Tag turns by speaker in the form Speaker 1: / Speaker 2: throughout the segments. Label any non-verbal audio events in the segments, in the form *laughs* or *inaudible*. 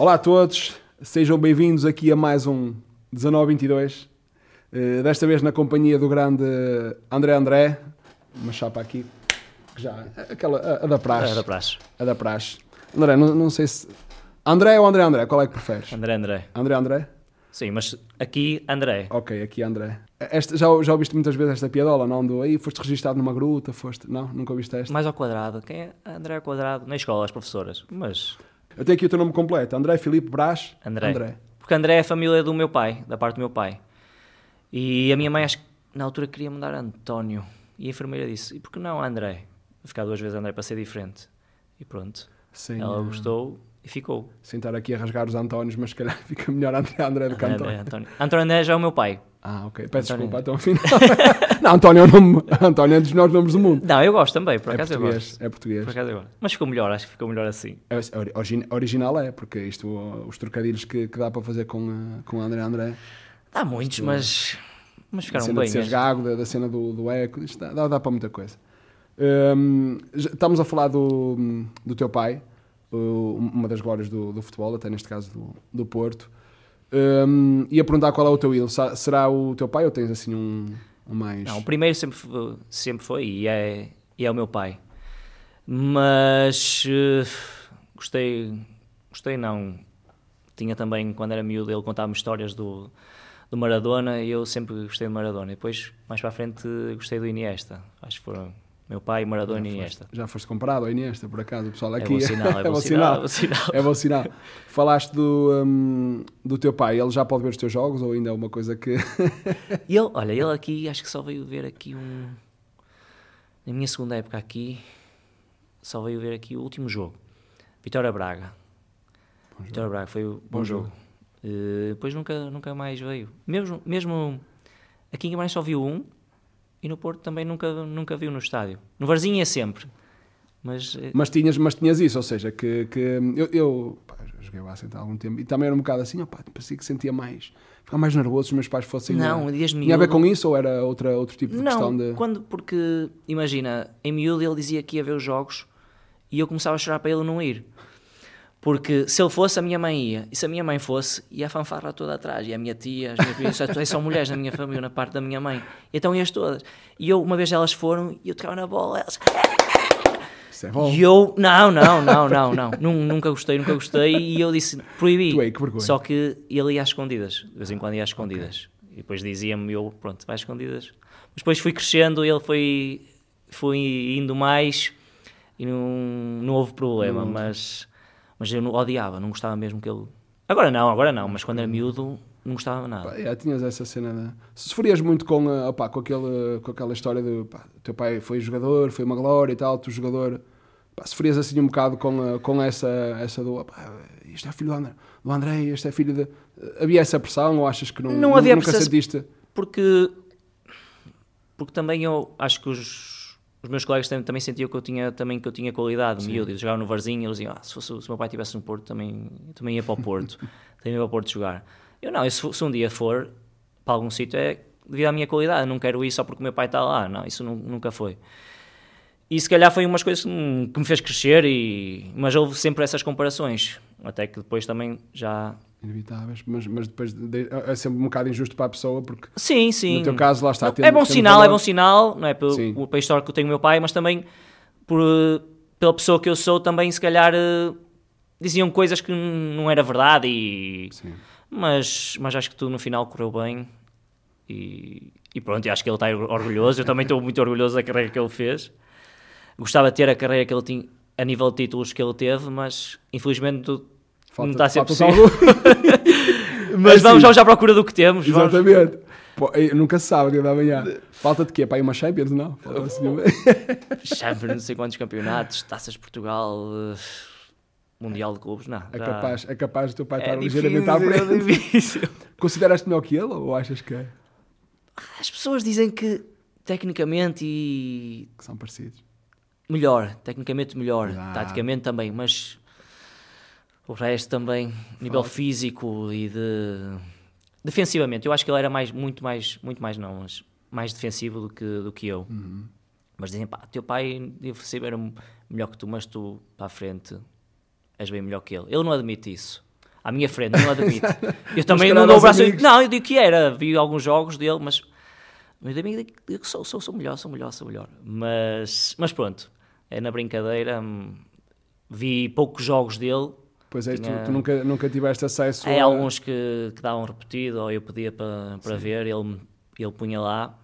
Speaker 1: Olá a todos, sejam bem-vindos aqui a mais um 1922. Uh, desta vez na companhia do grande André André, uma chapa aqui, que já, aquela, a, a da praxe.
Speaker 2: É da praxe.
Speaker 1: A da praxe. André, não, não sei se. André ou André André, qual é que preferes?
Speaker 2: André André.
Speaker 1: André André?
Speaker 2: Sim, mas aqui André.
Speaker 1: Ok, aqui André. Esta, já, já ouviste muitas vezes esta piadola, não? Do aí foste registado numa gruta, foste. Não, nunca ouviste esta?
Speaker 2: Mais ao quadrado. Quem é André ao quadrado? Na escola, as professoras. Mas.
Speaker 1: Eu tenho aqui o teu nome completo: André Filipe Brás.
Speaker 2: André.
Speaker 1: André.
Speaker 2: Porque André é a família do meu pai, da parte do meu pai. E a minha mãe, acho que na altura queria mudar António. E a enfermeira disse: e por que não André? Vou ficar duas vezes André para ser diferente. E pronto.
Speaker 1: Sim,
Speaker 2: Ela
Speaker 1: eh,
Speaker 2: gostou e ficou.
Speaker 1: Sem estar aqui a rasgar os Antónios, mas se calhar *laughs* fica melhor André André do que
Speaker 2: André,
Speaker 1: António.
Speaker 2: António. António André já é o meu pai.
Speaker 1: Ah, ok. Peço
Speaker 2: António.
Speaker 1: desculpa, então afinal. *laughs* não, António é, nome, António é um dos melhores nomes do mundo.
Speaker 2: Não, eu gosto também, por
Speaker 1: é
Speaker 2: acaso eu
Speaker 1: português,
Speaker 2: gosto.
Speaker 1: é português.
Speaker 2: Por acaso eu gosto. Mas ficou melhor, acho que ficou melhor assim.
Speaker 1: É, origi- original é, porque isto, os trocadilhos que, que dá para fazer com, eh, com André André,
Speaker 2: Há muitos, mas. Mas
Speaker 1: a
Speaker 2: ficaram
Speaker 1: cena
Speaker 2: bem.
Speaker 1: de gago, da, da cena do, do eco, isto dá, dá, dá para muita coisa. Já- estamos a falar do, do teu pai, uma das glórias do, do futebol, até neste caso do, do Porto. Hum, ia perguntar qual é o teu ídolo. Será o teu pai ou tens assim um, um mais.
Speaker 2: Não, o primeiro sempre, sempre foi e é, e é o meu pai. Mas eh, gostei, gostei não. Tinha também, quando era miúdo, ele contava-me histórias do, do Maradona e eu sempre gostei do Maradona. E depois, mais para a frente, gostei do Iniesta. Acho que foram meu pai, Maradona e Iniesta.
Speaker 1: Já foste comparado ao Iniesta, por acaso, o pessoal aqui.
Speaker 2: bom *laughs* sinal, é bom sinal. É bom sinal.
Speaker 1: É bom sinal. Falaste do, hum, do teu pai, ele já pode ver os teus jogos ou ainda é uma coisa que. *laughs*
Speaker 2: Ele, olha, ele aqui, acho que só veio ver aqui um. Na minha segunda época aqui, só veio ver aqui o último jogo. Vitória Braga. Vitória Braga foi o bom,
Speaker 1: Bom
Speaker 2: jogo.
Speaker 1: jogo.
Speaker 2: Eh, depois nunca, nunca mais veio. Mesmo, mesmo aqui em Guimarães só viu um e no Porto também nunca, nunca viu no estádio. No Varzinho é sempre. Mas eh,
Speaker 1: Mas tinhas, mas tinhas isso, ou seja, que, que eu, eu pá, joguei lá há algum tempo e também era um bocado assim, opá, parecia que sentia mais, ficava mais nervoso se os meus pais fossem.
Speaker 2: não,
Speaker 1: eh,
Speaker 2: desde
Speaker 1: tinha a ver
Speaker 2: miúdo-
Speaker 1: com isso ou era outra, outro tipo de questão
Speaker 2: Não,
Speaker 1: de.
Speaker 2: quando, porque, imagina, em miúdo ele dizia que ia ver os jogos e eu começava a chorar para ele não ir. Porque se ele fosse, a minha mãe ia. E se a minha mãe fosse, ia a fanfarra toda atrás. E a minha tia, as minhas primas, só, só mulheres na minha família, na parte da minha mãe. Então ias todas. E eu, uma vez elas foram, e eu tocava na bola, elas...
Speaker 1: Isso é bom.
Speaker 2: E eu, não, não, não, não, não. Nun- nunca gostei, nunca gostei. E eu disse, proibi.
Speaker 1: Tu aí, que.
Speaker 2: Só que ele ia às escondidas. De vez em quando ia às escondidas. E depois dizia-me, eu, pronto, vai às escondidas. Mas depois fui crescendo, ele foi, foi indo mais e não, não houve problema. Mas, mas eu não, odiava, não gostava mesmo que ele... Agora não, agora não. Mas quando era miúdo, não gostava nada.
Speaker 1: Pá, já tinhas essa cena de... Se sofrias muito com, opá, com, aquele, com aquela história de pá, teu pai foi jogador, foi uma glória e tal, tu jogador, pá, sofrias assim um bocado com, com essa, essa do opá, isto é filho do André, do André, este é filho de. Havia essa pressão ou achas que não,
Speaker 2: Não havia
Speaker 1: nunca
Speaker 2: pressão-
Speaker 1: sentiste?
Speaker 2: porque porque também eu acho que os, os meus colegas também, também sentiam que eu tinha também que eu tinha qualidade miúdo, jogavam no Varzinho eles diziam, ah, se, fosse, se o meu pai estivesse no Porto também, eu também ia para o Porto *laughs* também ia para o Porto jogar. Eu não, eu, se, se um dia for para algum sítio é devido à minha qualidade, eu não quero ir só porque o meu pai está lá, não, isso nu- nunca foi e se calhar foi umas coisas que me, fez crescer e, mas houve sempre essas comparações até que depois também já
Speaker 1: Inevitáveis, mas, mas depois de- é sempre um bocado injusto para a pessoa porque
Speaker 2: Sim, sim.
Speaker 1: no teu caso lá está.
Speaker 2: Não,
Speaker 1: tendo-
Speaker 2: é bom sinal,
Speaker 1: valor-
Speaker 2: é bom sinal, não é? Pelo,
Speaker 1: Sim.
Speaker 2: pela história que eu tenho do meu pai, mas também por, pela pessoa que eu sou, também se calhar eh, diziam coisas que não era verdade e...
Speaker 1: Sim.
Speaker 2: Mas, mas acho que tudo no final correu bem e, e pronto, acho que ele está orgulhoso, eu também estou muito orgulhoso da carreira que ele fez. Gostava de ter a carreira que ele tinha, a nível de títulos que ele teve, mas infelizmente tu- não está a ser possível. *laughs* Mas
Speaker 1: Assim,
Speaker 2: vamos, vamos à procura do que temos.
Speaker 1: Exatamente. Pô, nunca se sabe, dia da manhã. Falta-de quê? Para aí uma Champions? Não? Falta assim *laughs*
Speaker 2: Champions, não sei quantos campeonatos, taças de Portugal, eh, Mundial de Clubes, não.
Speaker 1: É
Speaker 2: já-
Speaker 1: capaz, é capaz do teu pai
Speaker 2: É
Speaker 1: estar
Speaker 2: difícil,
Speaker 1: ligeiramente à
Speaker 2: é
Speaker 1: frente.
Speaker 2: difícil. *laughs*
Speaker 1: Consideras-te melhor que ele ou achas que, é?
Speaker 2: As pessoas dizem que tecnicamente e
Speaker 1: que são parecidos?
Speaker 2: Melhor, tecnicamente melhor,
Speaker 1: Ah.
Speaker 2: taticamente também, mas o resto também, nível físico e de defensivamente, eu acho que ele era mais muito mais, muito mais não, mas mais defensivo do que do que eu.
Speaker 1: Uhum.
Speaker 2: Mas dizem, pá, teu pai defensivo era melhor que tu, mas tu para a frente és bem melhor que ele. Ele não admite isso. À minha frente, não admito. *laughs* Eu também não dou o braço.
Speaker 1: amigos.
Speaker 2: Não, eu digo que era. Vi alguns jogos dele, mas. Mas amigo digo que sou, sou, sou melhor, sou melhor, sou melhor. Mas, mas pronto, na brincadeira. hum, Vi poucos jogos dele.
Speaker 1: Pois é, tu,
Speaker 2: Tinha-
Speaker 1: tu nunca, nunca tiveste acesso
Speaker 2: É
Speaker 1: a...
Speaker 2: alguns que, que davam repetido, ou eu pedia para, para ver, ele, ele punha lá,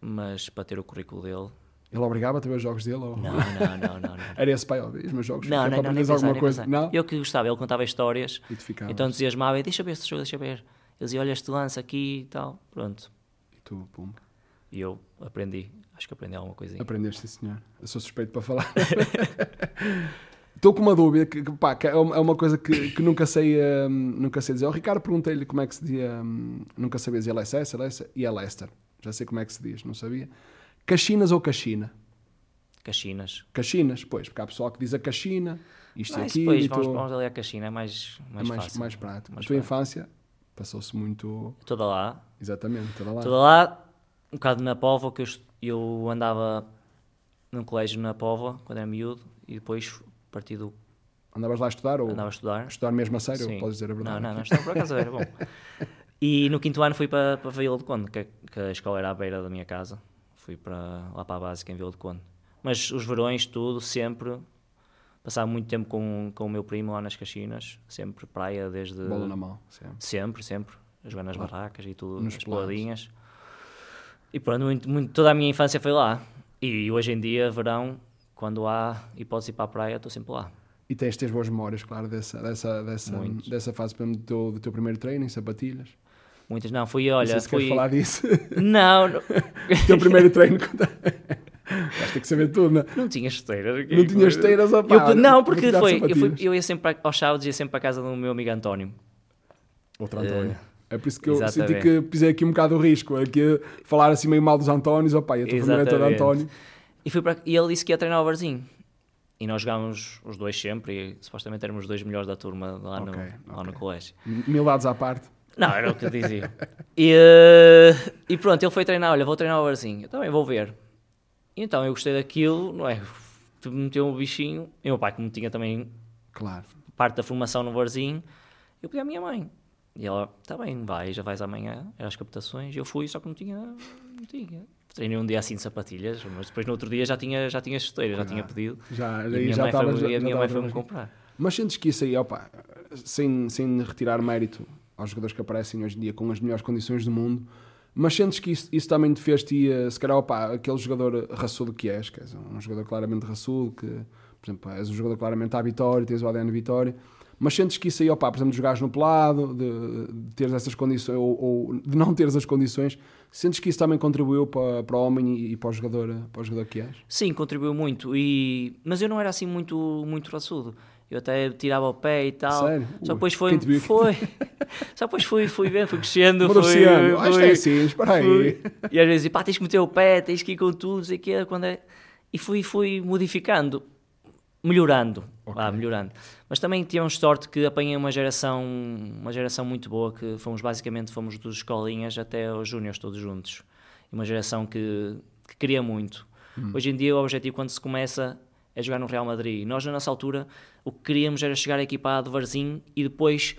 Speaker 2: mas para ter o currículo dele.
Speaker 1: Ele obrigava-te a ver os jogos dele? Ou...
Speaker 2: Não, não, não, não. não. *laughs*
Speaker 1: Era esse pai, ó, os meus jogos,
Speaker 2: Não,
Speaker 1: é
Speaker 2: não, não, nem
Speaker 1: aprenderes
Speaker 2: pensar, nem
Speaker 1: coisa. Não?
Speaker 2: Eu que gostava, ele contava histórias,
Speaker 1: E tu
Speaker 2: então entusiasmava e deixa ver este jogo, deixa ver. Ele dizia, olha este lance aqui e tal, pronto.
Speaker 1: E tu, pum,
Speaker 2: E eu aprendi, acho que aprendi alguma coisinha.
Speaker 1: aprendeste, senhor. Eu sou suspeito para falar. *laughs* Estou com uma dúvida, que, que, pá, que é uma é coisa que, que nunca sei hum, nunca sei dizer. O Ricardo perguntei-lhe como é que se dizia, hum, nunca sabia dizer LSS, LS e é Leicester. Já sei como é que se diz, não sabia. Caxinas ou Caxina?
Speaker 2: Caxinas.
Speaker 1: Caxinas, pois, porque há pessoal que diz a Caxina, isto e
Speaker 2: Mas
Speaker 1: aquilo,
Speaker 2: depois
Speaker 1: e
Speaker 2: vamos,
Speaker 1: tu-
Speaker 2: vamos ali à Caxina, é mais,
Speaker 1: é
Speaker 2: mais,
Speaker 1: mais,
Speaker 2: fácil.
Speaker 1: mais prático.
Speaker 2: Mais
Speaker 1: a tua
Speaker 2: prático.
Speaker 1: infância passou-se muito,
Speaker 2: Toda lá,
Speaker 1: exatamente, toda lá.
Speaker 2: Toda lá, um bocado na Póvoa, que eu, eu andava num colégio na Póvoa, quando era miúdo, e depois, a partir do...
Speaker 1: Andavas lá a estudar ou
Speaker 2: andava a estudar.
Speaker 1: estudar mesmo a sério,
Speaker 2: Sim.
Speaker 1: podes dizer a verdade?
Speaker 2: Não, não, não, estava por acaso, era bom. *laughs* E no quinto ano fui para, para Vila do Conde, que, que a escola era à beira da minha casa. Fui para, lá para a básica em Vila do Conde. Mas os verões, tudo, sempre... Passava muito tempo com, com o meu primo lá nas Caxinas, sempre praia desde...
Speaker 1: Bola na mão, sempre.
Speaker 2: Sempre, sempre. A jogar nas barracas e tudo,
Speaker 1: Nos
Speaker 2: nas peladinhas. E pronto, muito, muito- toda a minha infância foi lá. E hoje em dia, verão, quando há hipótese de ir para a praia, estou sempre lá.
Speaker 1: E tens, tens boas memórias, claro, dessa, dessa, dessa,
Speaker 2: Muito.
Speaker 1: dessa fase do teu, do teu primeiro treino em sapatilhas.
Speaker 2: Muitas, não, fui,
Speaker 1: não
Speaker 2: olha,
Speaker 1: sei se
Speaker 2: fui...
Speaker 1: queres falar disso. *laughs*
Speaker 2: Não, não,
Speaker 1: o *laughs* teu primeiro treino. Vais ter que saber tudo, não é?
Speaker 2: não tinha esteiras.
Speaker 1: Não tinhas esteiras,
Speaker 2: Eu-
Speaker 1: olha,
Speaker 2: não, porque foi, eu, fui, eu ia sempre para, aos sábados, ia sempre para a casa do meu amigo António.
Speaker 1: Outro António. É por isso que eu
Speaker 2: exatamente.
Speaker 1: senti que pisei aqui um bocado o risco. Aqui, falar assim meio mal dos Antónios, opá, e a tua família é toda
Speaker 2: Exatamente.
Speaker 1: António.
Speaker 2: E, fui para, e ele disse que ia treinar o Varzinho. E nós jogámos os dois sempre, e supostamente éramos os dois melhores da turma lá, no,
Speaker 1: Ok,
Speaker 2: lá no colégio.
Speaker 1: Humildades à parte.
Speaker 2: Não, era o que eu dizia. *laughs* E, eh, e pronto, ele foi treinar, olha, vou treinar o Varzinho. Eu também vou ver. E então eu gostei daquilo, não é? Meteu um bichinho. E o meu pai, como tinha também
Speaker 1: Claro.
Speaker 2: parte da formação no Varzinho, eu pedi à minha mãe. E ela, tá bem, vai, já vais amanhã, eram as captações. Eu fui, só que não tinha, não tinha. Treinei um dia assim de sapatilhas, mas depois no outro dia já tinha, já tinha chuteiras, já tinha pedido.
Speaker 1: Já,
Speaker 2: E a minha
Speaker 1: já
Speaker 2: mãe
Speaker 1: estavas.
Speaker 2: foi, e a
Speaker 1: já
Speaker 2: minha mãe foi-me comprar.
Speaker 1: Mas sentes que isso aí, opa, sem, sem retirar mérito aos jogadores que aparecem hoje em dia com as melhores condições do mundo, mas sentes que isso, isso também te fez-te, eh, se calhar, opa, aquele jogador raçudo que és, que és um jogador claramente raçudo, que, por exemplo, és um jogador claramente à vitória, tens o ADN vitória, mas sentes que isso aí, opa, por exemplo, de jogares no pelado, de, de teres essas condições, ou, ou de não teres as condições, sentes que isso também contribuiu para, para o homem e, e para, o jogador, para o jogador que és?
Speaker 2: Sim, contribuiu muito, e... mas eu não era assim muito, muito raçudo. Eu até tirava o pé e tal.
Speaker 1: Sério?
Speaker 2: Só depois foi. foi. *laughs* Só depois fui, fui vendo, fui crescendo. Fui.
Speaker 1: Ah, isto é assim, espera aí.
Speaker 2: fui- E às vezes, pá, tens que meter o pé, tens que ir com tudo, sei o quê, quando é... E fui, fui modificando, melhorando,
Speaker 1: Ok.
Speaker 2: vá, melhorando. Mas também tivemos sorte que apanhei uma geração, uma geração muito boa, que fomos basicamente, fomos dos escolinhas até aos júniores todos juntos. Uma geração que, que queria muito. Hoje em dia o objetivo quando se começa é jogar no Real Madrid. Nós na nossa altura o que queríamos era chegar à equipa A de Varzim e depois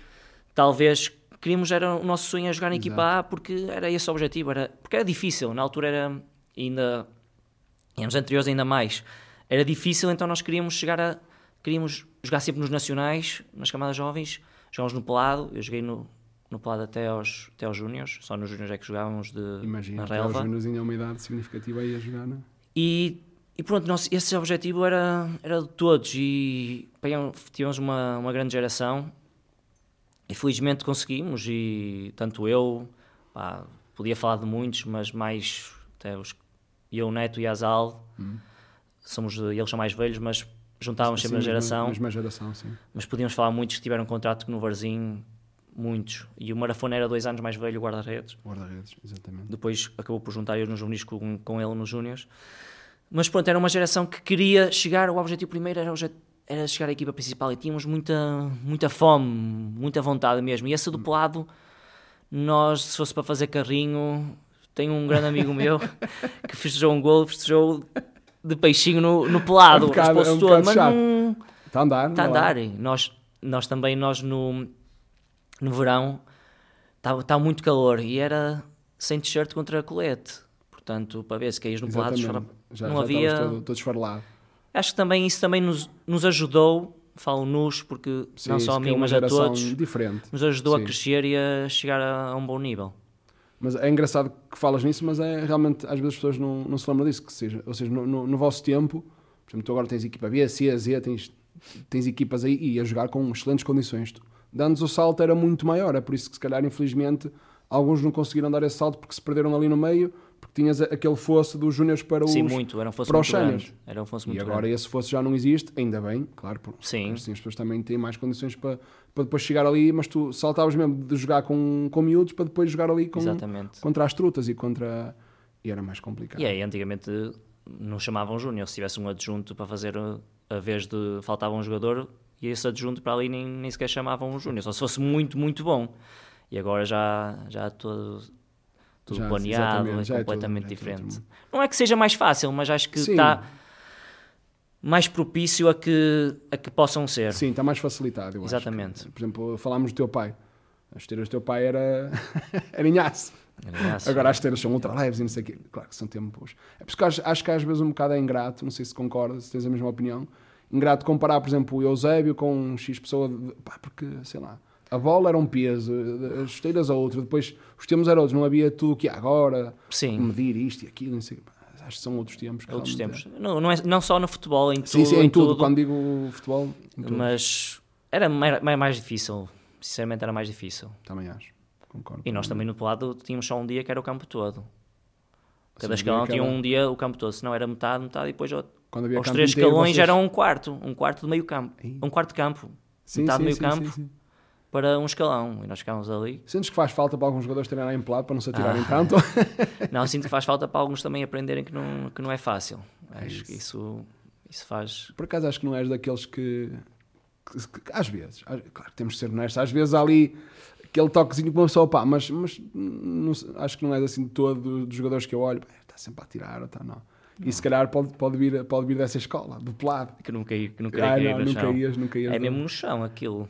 Speaker 2: talvez queríamos era o nosso sonho era jogar na equipa A porque era esse o objetivo, era, porque era difícil, na altura era ainda em anos anteriores ainda mais. Era difícil, então nós queríamos chegar a queríamos jogar sempre nos nacionais, nas camadas jovens, jogávamos no pelado, eu joguei no no pelado até aos, até aos júniores, só nos júniores é que jogávamos de,
Speaker 1: Imagina,
Speaker 2: na
Speaker 1: até o
Speaker 2: relva.
Speaker 1: Júnior tinha uma idade significativa aí a jogar, não é?
Speaker 2: E, e pronto, nosso, esse objetivo era, era de todos e pegamos- tivemos uma, uma grande geração e felizmente conseguimos e tanto eu, pá, podia falar de muitos, mas mais até os, eu, o Neto e Azal, somos, de- eles são mais velhos, mas juntávamos sempre
Speaker 1: Sim,
Speaker 2: na
Speaker 1: mesma-
Speaker 2: geração,
Speaker 1: Mesma geração, sim.
Speaker 2: mas podíamos falar muitos que tiveram contrato no Varzim, muitos, e o Marafona era dois anos mais velho, o guarda-redes,
Speaker 1: Guarda-redes, exatamente.
Speaker 2: depois acabou por juntar eu nos juvenis com, com ele nos júniores. Mas pronto, era uma geração que queria chegar, o objetivo primeiro era, era chegar à equipa principal e tínhamos muita, muita fome, muita vontade mesmo. E essa do pelado, nós, se fosse para fazer carrinho, tenho um grande amigo meu *laughs* que festejou um gol, festejou de peixinho no, no pelado,
Speaker 1: É um bocado- é um
Speaker 2: todo, mas
Speaker 1: chato.
Speaker 2: não
Speaker 1: Está a andar,
Speaker 2: está a
Speaker 1: é?
Speaker 2: andar. Nós, nós também, nós no, no verão estava tá muito calor e era sem t-shirt contra colete. Portanto, para ver se caías no pelado.
Speaker 1: Já,
Speaker 2: não
Speaker 1: já
Speaker 2: havia.
Speaker 1: todo, todo esfarelado.
Speaker 2: Acho que também isso também nos, nos ajudou, falo nos, porque
Speaker 1: Sim,
Speaker 2: não só a mim, mas a todos,
Speaker 1: diferente.
Speaker 2: nos ajudou
Speaker 1: Sim.
Speaker 2: a crescer e a chegar a, a um bom nível.
Speaker 1: Mas é engraçado que falas nisso, mas é realmente, às vezes as pessoas não, não se lembram disso. Que seja, ou seja, no, no, no vosso tempo, por exemplo, tu agora tens equipa B, C, Z, tens, tens equipas aí e a jogar com excelentes condições. Tu- Dando-nos o salto era muito maior, é por isso que se calhar, infelizmente, alguns não conseguiram dar esse salto porque se perderam ali no meio, porque tinhas aquele fosso dos júniores para os...
Speaker 2: Sim, muito, era um fosse
Speaker 1: para
Speaker 2: muito grande. Era um fosse
Speaker 1: E
Speaker 2: muito
Speaker 1: agora
Speaker 2: grande.
Speaker 1: esse fosso já não existe, ainda bem, claro, porque
Speaker 2: Sim.
Speaker 1: assim as pessoas também têm mais condições para, para depois chegar ali, mas tu saltavas mesmo de jogar com, com miúdos para depois jogar ali com,
Speaker 2: Exatamente.
Speaker 1: contra as trutas e contra. E era mais complicado.
Speaker 2: E aí, antigamente não chamavam júnior. Se tivesse um adjunto para fazer a- vez de faltava um jogador, e esse adjunto para ali nem, nem sequer chamavam um júnior, só se fosse muito, muito bom. E agora já, já todo, tudo
Speaker 1: Já,
Speaker 2: planeado, é
Speaker 1: é tudo-
Speaker 2: completamente
Speaker 1: é tudo
Speaker 2: diferente.
Speaker 1: muito-
Speaker 2: Não é que seja mais fácil, mas acho que está mais propício a que, a que possam ser.
Speaker 1: Sim, está mais facilitado. Eu
Speaker 2: Exatamente.
Speaker 1: Acho. Por exemplo, falámos do teu pai. As esteiras do teu pai era, *laughs* era inhaço. Agora as esteiras são ultra leves e não sei o quê. Claro que são tempos. É por isso que acho, acho que às vezes um bocado é ingrato, não sei se concordas, se tens a mesma opinião. Ingrato comparar, por exemplo, o Eusébio com um X pessoa, de, pá, porque, sei lá, a bola era um peso, as esteiras a outro, depois os tempos eram outros, não havia tudo o que há agora,
Speaker 2: sim,
Speaker 1: medir isto e aquilo, não sei. pá, Acho que são outros tempos.
Speaker 2: outros tempos. Não, não, é, não só no futebol, em tudo.
Speaker 1: Sim, sim, em, tudo.
Speaker 2: tudo
Speaker 1: Quando digo futebol, em
Speaker 2: mas era mais, mais- difícil. Sinceramente, era mais difícil.
Speaker 1: Também acho. Concordo.
Speaker 2: E nós também no pelado tínhamos só um dia que era o campo todo. Cada
Speaker 1: Sim,
Speaker 2: escalão tinha um dia o campo todo, senão era metade, metade e depois ao-
Speaker 1: Quando havia campo
Speaker 2: três
Speaker 1: inteiro,
Speaker 2: escalões
Speaker 1: vocês-
Speaker 2: era um quarto, um quarto de meio campo, um quarto de campo,
Speaker 1: Sim,
Speaker 2: metade
Speaker 1: sim,
Speaker 2: meio
Speaker 1: sim,
Speaker 2: campo. Para um escalão e nós ficávamos ali.
Speaker 1: Sentes que faz falta para alguns jogadores terem lá em pelado para não se atirarem
Speaker 2: Ah.
Speaker 1: tanto? *laughs*
Speaker 2: Não, sinto que faz falta para alguns também aprenderem que não, que não é fácil.
Speaker 1: É
Speaker 2: Acho que
Speaker 1: isso.
Speaker 2: isso, isso faz.
Speaker 1: Por acaso acho que não és daqueles que, que- que- às vezes, claro que temos de ser honestos, às vezes há ali aquele toquezinho que uma pessoa, pá, mas, mas não acho que não és assim de todo do- dos jogadores que eu olho, está sempre a tirar ou está não. E se calhar pode, pode, vir, pode vir dessa escola, do pelado.
Speaker 2: Que nunca, que nunca
Speaker 1: Ah,
Speaker 2: ia cair
Speaker 1: não,
Speaker 2: no
Speaker 1: nunca
Speaker 2: chão.
Speaker 1: ias, nunca ias.
Speaker 2: É
Speaker 1: não.
Speaker 2: mesmo no chão aquilo.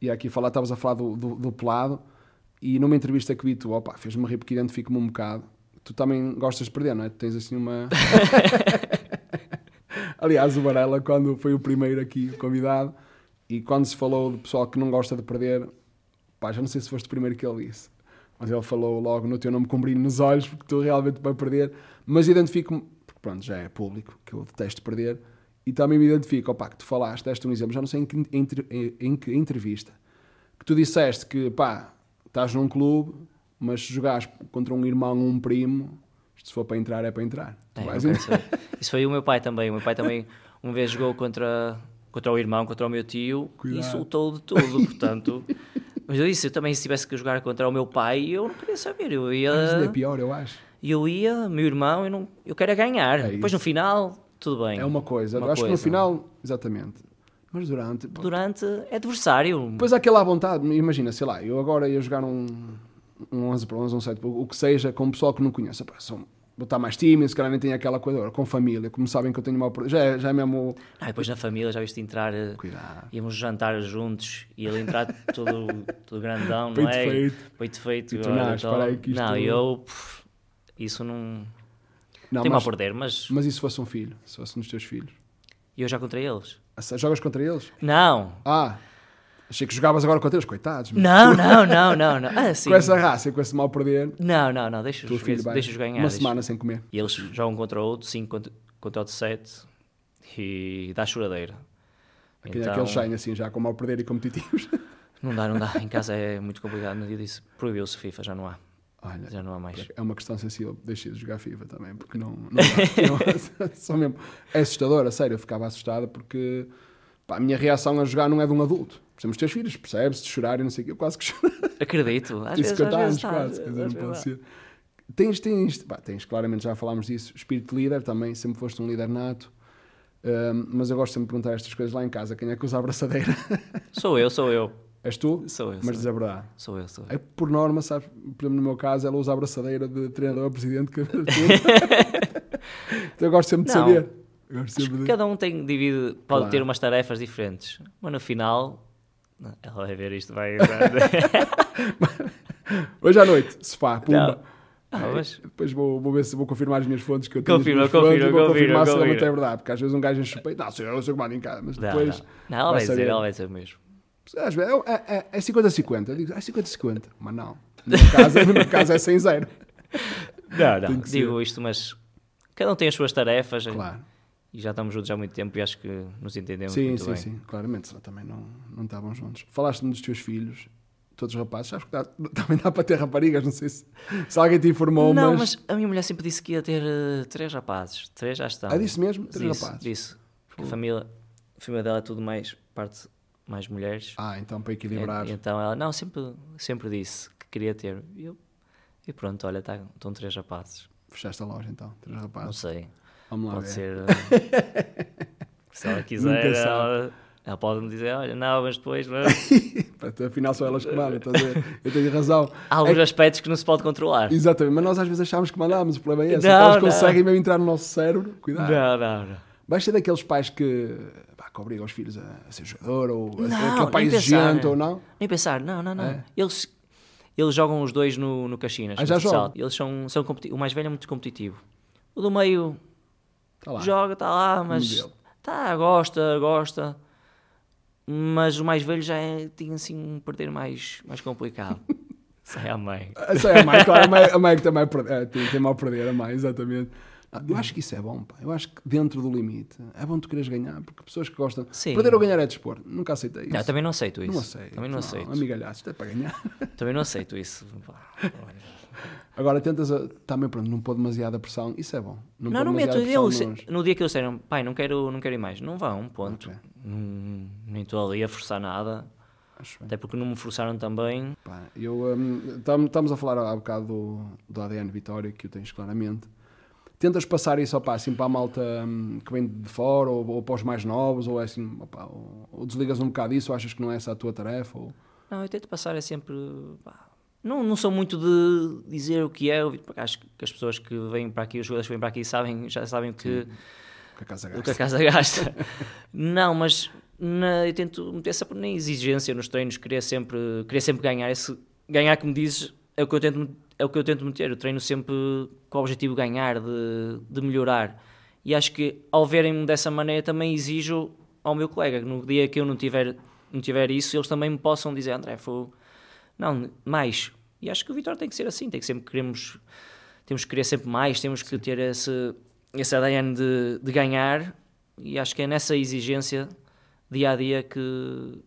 Speaker 1: E aqui falar, estavas a falar do, do, do pelado e numa entrevista que vi tu, opa, fez-me rir porque identifico-me um bocado. Tu também gostas de perder, não é? Tu tens assim uma. *laughs* Aliás, o Varela, quando foi o primeiro aqui convidado, e quando se falou do pessoal que não gosta de perder, pá, já não sei se foste o primeiro que ele disse, mas ele falou logo no teu nome com brilho nos olhos, porque tu realmente vai perder. Mas identifico-me, porque pronto, já é público, que eu detesto perder, e também me identifico, opá, que tu falaste, deste um exemplo, já não sei em que, em- em que entrevista, que tu disseste que, pá, estás num clube, mas se jogares contra um irmão ou um primo, isto se for para entrar, é para entrar. Tu
Speaker 2: É,
Speaker 1: entrar.
Speaker 2: Isso foi o meu pai também. O meu pai também uma vez jogou contra, contra o irmão, contra o meu tio
Speaker 1: Cuidado.
Speaker 2: e insultou de tudo, portanto. Mas eu disse, eu também se tivesse que jogar contra o meu pai, eu não queria saber. Eu
Speaker 1: Mas ainda é
Speaker 2: ia,
Speaker 1: pior, eu acho.
Speaker 2: eu ia, meu irmão, eu, não, eu quero é ganhar.
Speaker 1: É
Speaker 2: Depois no final, tudo bem.
Speaker 1: É uma coisa.
Speaker 2: Uma
Speaker 1: eu acho que no
Speaker 2: coisa.
Speaker 1: final, exatamente. Mas durante.
Speaker 2: Durante é adversário.
Speaker 1: Depois há aquela à vontade, imagina, sei lá, eu agora ia jogar um, um 11 para 11, um 7 para o que seja, com um pessoal que não conheço. Pá, sou, vou estar mais tímido, se calhar nem tenho aquela coisa. Agora, com família, como sabem que eu tenho uma. Já é, já é mesmo.
Speaker 2: Ah, depois na família já viste entrar. eh,
Speaker 1: Cuidado.
Speaker 2: Íamos jantar juntos e ele entrar todo, *laughs* todo grandão,
Speaker 1: Peito
Speaker 2: não é?
Speaker 1: feito.
Speaker 2: Peito feito.
Speaker 1: E tu,
Speaker 2: olha,
Speaker 1: não,
Speaker 2: então-
Speaker 1: aí que isto-
Speaker 2: Não, eu. pff, isso não.
Speaker 1: Não,
Speaker 2: Tem-me a
Speaker 1: mas,
Speaker 2: perder, mas
Speaker 1: mas e se fosse um filho? Se fosse um dos teus filhos?
Speaker 2: eu já contra eles.
Speaker 1: Ah, Jogas contra eles?
Speaker 2: Não,
Speaker 1: Ah, achei que jogavas agora contra eles, coitados. meu.
Speaker 2: não, *laughs* não, não, não. não. Ah.
Speaker 1: Com essa raça e com esse mal perder,
Speaker 2: Não, não, não, deixa-os
Speaker 1: vai
Speaker 2: deixa ganhar.
Speaker 1: uma
Speaker 2: deixa-
Speaker 1: semana sem comer.
Speaker 2: E eles jogam contra outro, 5 contra, contra o de 7 e dá choradeira.
Speaker 1: Aquele,
Speaker 2: Então-
Speaker 1: Aqueles saem assim já com mal perder e competitivos.
Speaker 2: Não dá, não dá. *laughs* Em casa é muito complicado. No dia disso proibiu-se FIFA, já não há.
Speaker 1: Olha,
Speaker 2: Já não há mais.
Speaker 1: é uma questão sensível. Deixei de jogar FIFA também, porque não. não, dá. Não- *laughs* só mesmo. É assustador, a sério. Eu ficava assustado porque pá, a minha reação a jogar não é de um adulto. Por exemplo, os teus filhos, percebes? De chorar e não sei o quê. Eu quase que choro.
Speaker 2: Acredito. Às vezes,
Speaker 1: 50
Speaker 2: às vezes
Speaker 1: anos
Speaker 2: está,
Speaker 1: quase. Quer dizer, não pode ser. Tens, tens, pá, tens, claramente já falámos disso, espírito de líder também, sempre foste um líder nato. Ahm, mas eu gosto sempre de perguntar estas coisas lá em casa: quem é que usa a abraçadeira?
Speaker 2: Sou eu, sou eu.
Speaker 1: És tu?
Speaker 2: Sou eu.
Speaker 1: Mas
Speaker 2: Sou,
Speaker 1: diz a verdade.
Speaker 2: sou eu, sou eu.
Speaker 1: É por norma, sabes, por exemplo, no meu caso, ela usa a abraçadeira de treinador a presidente. Que... *laughs* então eu gosto sempre de
Speaker 2: Não.
Speaker 1: saber. Sempre de...
Speaker 2: cada um tem, divide, pode
Speaker 1: Claro.
Speaker 2: ter umas tarefas diferentes, mas no final Não, Ela vai ver isto, vai. *laughs*
Speaker 1: Hoje à noite, sofá, pumba.
Speaker 2: Não. Ah, mas-
Speaker 1: Depois vou, vou ver se vou confirmar as minhas fontes que eu tenho.
Speaker 2: Confirma, confirma,
Speaker 1: vou
Speaker 2: confirma,
Speaker 1: se realmente é verdade. Porque às vezes um gajo enche o peito. Não, sei, eu sou comando em casa. Mas
Speaker 2: Não,
Speaker 1: depois.
Speaker 2: não. Não, ela vai dizer,
Speaker 1: saber.
Speaker 2: ela vai dizer mesmo.
Speaker 1: Às vezes é, é, é 50-50. Eu digo, é 50-50. Mas não. No meu caso, *laughs* no meu caso é 100-0.
Speaker 2: Não, não. Digo isto, mas cada um tem as suas tarefas
Speaker 1: Claro.
Speaker 2: e já estamos juntos há muito tempo e acho que nos entendemos
Speaker 1: Sim,
Speaker 2: muito
Speaker 1: sim,
Speaker 2: bem.
Speaker 1: sim. Claramente, senão também não, não estavam juntos. Falaste-me dos teus filhos, todos rapazes. Sabes que dá- também dá para ter raparigas, não sei se, se alguém te informou,
Speaker 2: Não,
Speaker 1: mas...
Speaker 2: mas a minha mulher sempre disse que ia ter eh, três rapazes. Três já estão.
Speaker 1: Ah, disse mesmo? Três
Speaker 2: disse,
Speaker 1: rapazes.
Speaker 2: Disse. Porque a família, a família dela é tudo mais parte mais mulheres.
Speaker 1: Ah, então para equilibrar.
Speaker 2: E- então ela, não, sempre, sempre disse que queria ter. E, eu, e pronto, olha, tá, estão três rapazes.
Speaker 1: Fechaste a loja então, três
Speaker 2: Não
Speaker 1: rapazes.
Speaker 2: sei.
Speaker 1: Vamos lá
Speaker 2: Pode
Speaker 1: ver.
Speaker 2: ser. *laughs* se ela quiser, ela, ela pode me dizer: olha, não, mas depois. *laughs* Não.
Speaker 1: Pá, Afinal são elas que mandam, estás a ver? Eu tenho razão.
Speaker 2: Há alguns aspectos que não se pode controlar.
Speaker 1: Exatamente, mas nós às vezes achamos que mandamos, o problema é esse.
Speaker 2: Não,
Speaker 1: Elas
Speaker 2: não.
Speaker 1: conseguem mesmo entrar no nosso cérebro, cuidado.
Speaker 2: Não, não, não.
Speaker 1: Vais ser daqueles pais que, pá, que obrigam os filhos a, a ser jogador, ou a ser
Speaker 2: Não,
Speaker 1: aquele pai exigente, ou não?
Speaker 2: Nem pensar, não, não, não.
Speaker 1: É?
Speaker 2: Eles, eles jogam os dois no, no Caxinas.
Speaker 1: Ah, já jogam?
Speaker 2: Eles são, são competi- O mais velho é muito competitivo. O do meio
Speaker 1: lá.
Speaker 2: joga, está lá, mas. Tá, gosta, gosta. Mas o mais velho já é, tinha assim um perder mais, mais complicado. *laughs* Sai à mãe.
Speaker 1: É a mãe, claro, a mãe, a mãe que também perde- é, tem, tem mal a perder, a mãe, exatamente. Eu acho que isso é bom, pá. Eu acho que dentro do limite é bom tu queres ganhar, porque pessoas que gostam.
Speaker 2: Sim.
Speaker 1: Perder ou ganhar é desporto. Nunca aceitei isso.
Speaker 2: Não, também não aceito isso.
Speaker 1: não aceito.
Speaker 2: Também não, aceito.
Speaker 1: Amigalhaço, isto é para ganhar. *laughs*
Speaker 2: Também não aceito isso.
Speaker 1: Agora tentas a, também, pronto, não pôr demasiada pressão. Isso é bom.
Speaker 2: Não,
Speaker 1: pôr
Speaker 2: não meto. Eu, no dia que eles disseram, pai, não quero, não quero ir mais, não vão, ponto.
Speaker 1: Ok.
Speaker 2: Hum, nem estou ali a forçar nada. Até porque não me forçaram também.
Speaker 1: Pá, eu, hum, tam- estamos a falar há bocado do, do ADN Vitória, que o tens claramente. Tentas passar isso opá, assim, para a malta hum, que vem de fora, ou, ou para os mais novos, ou é assim, opá, ou, ou desligas um bocado isso, ou achas que não é essa a tua tarefa? Ou...
Speaker 2: Não, eu tento passar é sempre. pá, não, não sou muito de dizer o que é, porque acho que as pessoas que vêm para aqui, os jogadores que vêm para aqui, sabem, já sabem que,
Speaker 1: Que a casa
Speaker 2: o que
Speaker 1: gasta.
Speaker 2: a casa gasta. *laughs* não, mas na- eu tento meter sempre na exigência nos treinos, querer sempre, querer sempre ganhar. Esse, ganhar, como dizes, é o que eu tento, é o que eu tento meter. Eu treino sempre com o objetivo de ganhar, de, de melhorar. E acho que ao verem-me dessa maneira também exijo ao meu colega que no dia que eu não tiver, não tiver isso, eles também me possam dizer, André, foi... não, mais. E acho que o Vitória tem que ser assim, tem que sempre queremos, temos que querer sempre mais, temos que ter esse, esse ADN de, de ganhar e acho que é nessa exigência dia a dia que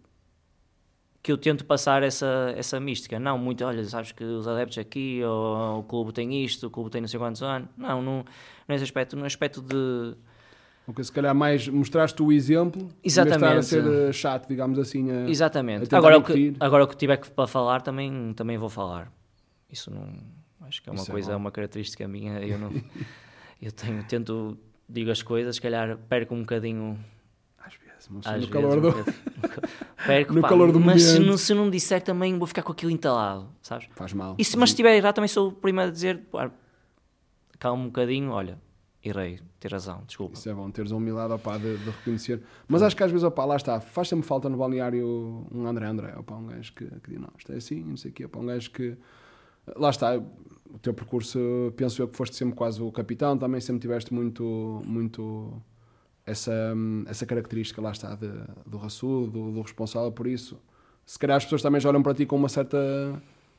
Speaker 2: que eu tento passar essa, essa mística. Não muito, olha, sabes que os adeptos aqui, ou o clube tem isto, o clube tem não sei quantos anos. Não, não, nesse aspecto, no aspecto de.
Speaker 1: Ok, se calhar mais mostraste o exemplo,
Speaker 2: Exatamente.
Speaker 1: estar a ser eh, chato, digamos assim. a- a
Speaker 2: Exatamente.
Speaker 1: tentar
Speaker 2: Agora o, que, agora o que tiver que para falar também, também vou falar. Isso não. Acho que é uma
Speaker 1: Isso é
Speaker 2: coisa,
Speaker 1: bom.
Speaker 2: uma característica minha. Eu não. *laughs* eu tenho, tento, digo as coisas, se calhar perco um bocadinho.
Speaker 1: Às vezes, mas
Speaker 2: Às
Speaker 1: no
Speaker 2: vezes,
Speaker 1: calor
Speaker 2: um
Speaker 1: do...
Speaker 2: perco,
Speaker 1: no
Speaker 2: pá,
Speaker 1: calor do
Speaker 2: mas se não, se não disser também vou ficar com aquilo entalado, sabes?
Speaker 1: Faz mal.
Speaker 2: E se, mas se estiver errado, também sou o primeiro a dizer, pá, calma um bocadinho, olha, errei, tem razão, desculpa.
Speaker 1: Isso é bom, teres a humildade opá, de, de reconhecer. Mas acho que às vezes, opá, lá está, faz sempre falta no balneário um André André, opá, um gajo que, que diz, não, isto é assim, não sei o quê, opá, um gajo que... Lá está, o teu percurso, penso eu que foste sempre quase o capitão, também sempre tiveste muito, muito essa, hum, essa característica, lá está, de, do raçudo, do, do responsável por isso. Se calhar as pessoas também já olham para ti com uma certa,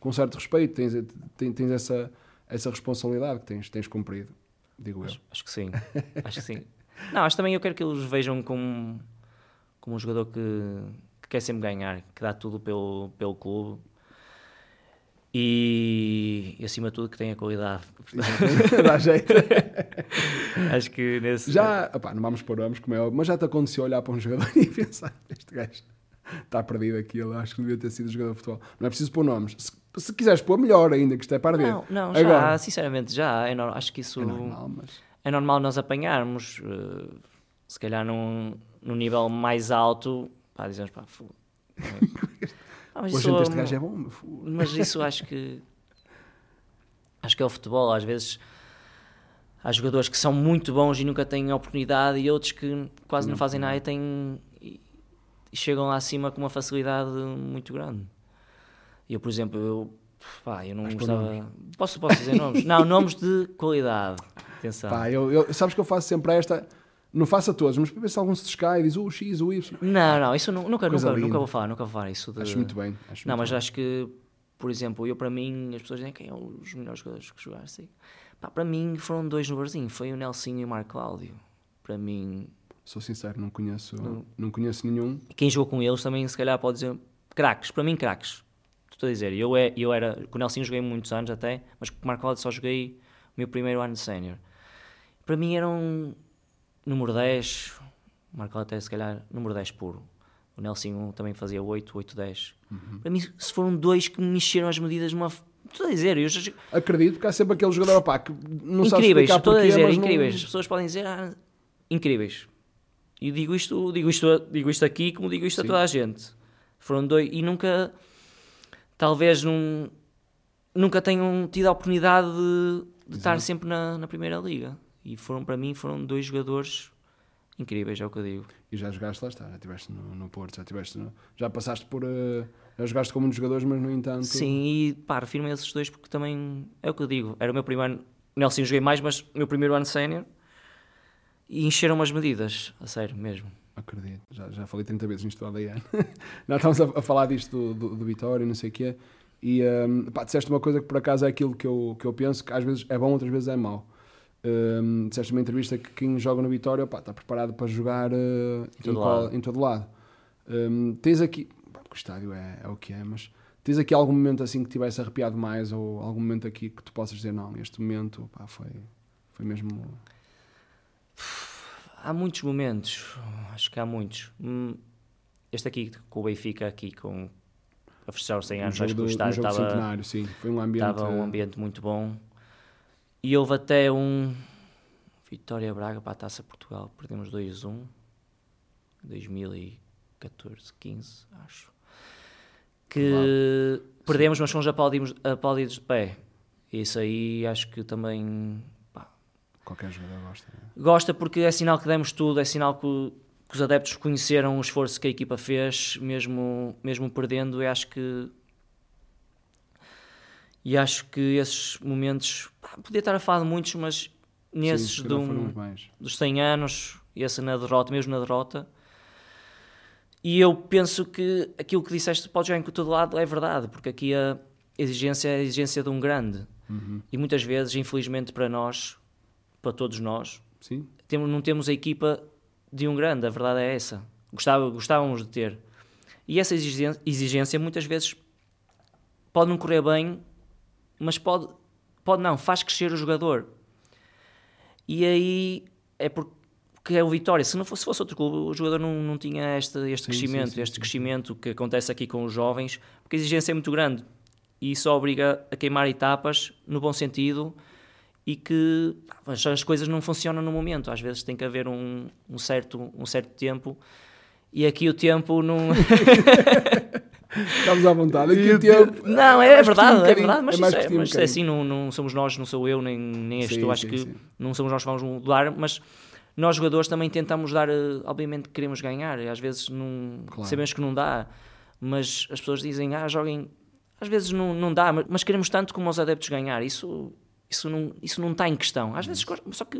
Speaker 1: com um certo respeito, tens, tens, tens essa, essa responsabilidade que tens, tens cumprido, digo eu.
Speaker 2: Acho, acho que sim, acho que sim. Não, acho também eu quero que eles vejam como, como um jogador que, que quer sempre ganhar, que dá tudo pelo, pelo clube. E, e, acima de tudo que tem a qualidade. *laughs*
Speaker 1: Dá jeito. *laughs*
Speaker 2: Acho que nesse.
Speaker 1: Já, opá, não vamos pôr nomes, como é óbvio, mas já te aconteceu olhar para um jogador *laughs* e pensar, este gajo está perdido aqui, ele acho que devia ter sido jogador de futebol. Não é preciso pôr nomes. Se, se quiseres pôr, melhor ainda, que isto é para arder.
Speaker 2: Não, não, já,
Speaker 1: Agora,
Speaker 2: sinceramente, já. É nor- acho que isso
Speaker 1: é normal, mas...
Speaker 2: é normal nós apanharmos. eh, se calhar num, num nível mais alto, pá, dizemos, pá, fu- Isso
Speaker 1: gente,
Speaker 2: é
Speaker 1: este gajo é bom. *laughs*
Speaker 2: Mas isso acho que. Acho que é o futebol. Às vezes há jogadores que são muito bons e nunca têm oportunidade, e outros que quase não,
Speaker 1: Não
Speaker 2: fazem nada e têm. E, chegam lá acima com uma facilidade muito grande. Eu, por exemplo, eu, pá, eu não gostava. Posso, posso dizer nomes? *laughs* Não, nomes de qualidade. Atenção.
Speaker 1: Pá, eu, eu- sabes que eu faço sempre esta, não faço a todos, mas para ver se algum se descai e diz o X, o Y.
Speaker 2: Não, não, isso nu- nunca,
Speaker 1: Coisa
Speaker 2: nunca,
Speaker 1: linda.
Speaker 2: nunca vou falar, nunca vou falar isso de...
Speaker 1: Acho muito bem. Acho
Speaker 2: Não,
Speaker 1: muito
Speaker 2: mas
Speaker 1: bem.
Speaker 2: acho que, por exemplo, eu para mim, as pessoas dizem quem é os melhores jogadores que jogaram assim. Pá, para mim foram dois no Barzinho, foi o Nelsinho e o Marco Cláudio. Para mim,
Speaker 1: Sou sincero, não conheço, não conheço nenhum.
Speaker 2: quem jogou com eles também se calhar pode dizer craques, para mim craques. Estou a dizer, eu, é, eu era, com o Nelsinho joguei muitos anos até, mas com o Marco Cláudio só joguei o meu primeiro ano de sénior. Para mim eram número 10, o Marco até se calhar número 10 puro. O Nelsinho também fazia 8, 8, 10. Para mim, se foram dois que me mexeram as medidas de uma. Estou a dizer, eu já,
Speaker 1: Acredito que há sempre aquele jogador opá, que não sabe
Speaker 2: incríveis,
Speaker 1: explicar
Speaker 2: estou a
Speaker 1: porquê,
Speaker 2: dizer,
Speaker 1: mas não-
Speaker 2: incríveis. As pessoas podem dizer, ah, incríveis. E digo isto, digo isto, digo isto aqui como digo isto a
Speaker 1: Sim.
Speaker 2: toda a gente. Foram dois e nunca, talvez num, nunca tenham tido a oportunidade de, de estar sempre na, na primeira liga. E foram para mim foram dois jogadores incríveis, é o que eu digo.
Speaker 1: E já jogaste lá está, já estiveste no, no Porto, já, tiveste no- já passaste por. eh, já jogaste com muitos jogadores, mas no entanto.
Speaker 2: Sim, e pá, refiro-me a esses dois porque também é o que eu digo. Era o meu primeiro ano, Nelson joguei mais, mas o meu primeiro ano sénior e encheram as medidas, a sério mesmo.
Speaker 1: Acredito, já, já falei 30 vezes nisto do ADN. *laughs* Nós estávamos a, a falar disto do, do, do Vitória e não sei o quê. E um, pá, disseste uma coisa que por acaso é aquilo que eu, que eu penso, que às vezes é bom, outras vezes é mau. Um, disseste numa entrevista que quem joga no Vitória pá, está preparado para jogar uh, em,
Speaker 2: todo
Speaker 1: qual-
Speaker 2: lado.
Speaker 1: em todo lado. Um, tens aqui, pá, o estádio é, é o que é, mas tens aqui algum momento assim que tivesse arrepiado mais ou algum momento aqui que tu possas dizer, não, este momento pá, foi, foi mesmo.
Speaker 2: Há muitos momentos, acho que há muitos. Hum, Este aqui com o Benfica, aqui com a fechar os 100
Speaker 1: Um
Speaker 2: anos, acho que o estádio estava
Speaker 1: sim. Foi um ambiente.
Speaker 2: estava um
Speaker 1: uh,
Speaker 2: ambiente muito bom. E houve até um Vitória Braga para a Taça Portugal, perdemos 2-1 2014, 15, acho. Que perdemos, mas fomos aplaudidos, aplaudidos de pé. Isso aí acho que também pá,
Speaker 1: Qualquer jogador gosta. né?
Speaker 2: gosta porque é sinal que demos tudo, é sinal que, que os adeptos conheceram o esforço que a equipa fez, mesmo, mesmo perdendo. E acho que e acho que esses momentos pá, podia estar a falar de muitos, mas nesses
Speaker 1: Sim,
Speaker 2: um- dos 100 anos, esse na derrota, mesmo na derrota. E eu penso que aquilo que disseste pode jogar em todo lado é verdade, porque aqui a exigência é a exigência de um grande.
Speaker 1: Uhum.
Speaker 2: E muitas vezes, infelizmente para nós, para todos nós,
Speaker 1: Sim,
Speaker 2: temos, não temos a equipa de um grande, a verdade é essa. Gostava, gostávamos de ter. E essa exigência, exigência muitas vezes pode não correr bem, mas pode, pode não, faz crescer o jogador. E aí é porque é o Vitória. Se não fosse, se fosse outro clube, o jogador não, não tinha este, este
Speaker 1: Sim,
Speaker 2: crescimento,
Speaker 1: sim,
Speaker 2: este
Speaker 1: sim,
Speaker 2: crescimento que acontece aqui com os jovens, porque a exigência é muito grande e isso obriga a queimar etapas no bom sentido e que as coisas não funcionam no momento. Às vezes tem que haver um, um certo, um certo tempo e aqui o tempo não. *laughs* *laughs*
Speaker 1: estamos à vontade. Aqui o tempo.
Speaker 2: Não, é,
Speaker 1: mais
Speaker 2: verdade,
Speaker 1: um
Speaker 2: é verdade, mas,
Speaker 1: é
Speaker 2: isso é,
Speaker 1: um
Speaker 2: mas é
Speaker 1: bocadinho.
Speaker 2: assim, não, não somos nós, não sou eu, nem, nem és
Speaker 1: Sim,
Speaker 2: tu, acho
Speaker 1: sim,
Speaker 2: que
Speaker 1: sim.
Speaker 2: não somos nós que vamos mudar, mas nós jogadores também tentamos dar, eh, obviamente que queremos ganhar, e às vezes não,
Speaker 1: Claro.
Speaker 2: sabemos que não dá, mas as pessoas dizem, ah, joguem, às vezes não, não dá, mas, queremos tanto como os adeptos ganhar, isso, isso, não, isso não está em questão, às vezes, só que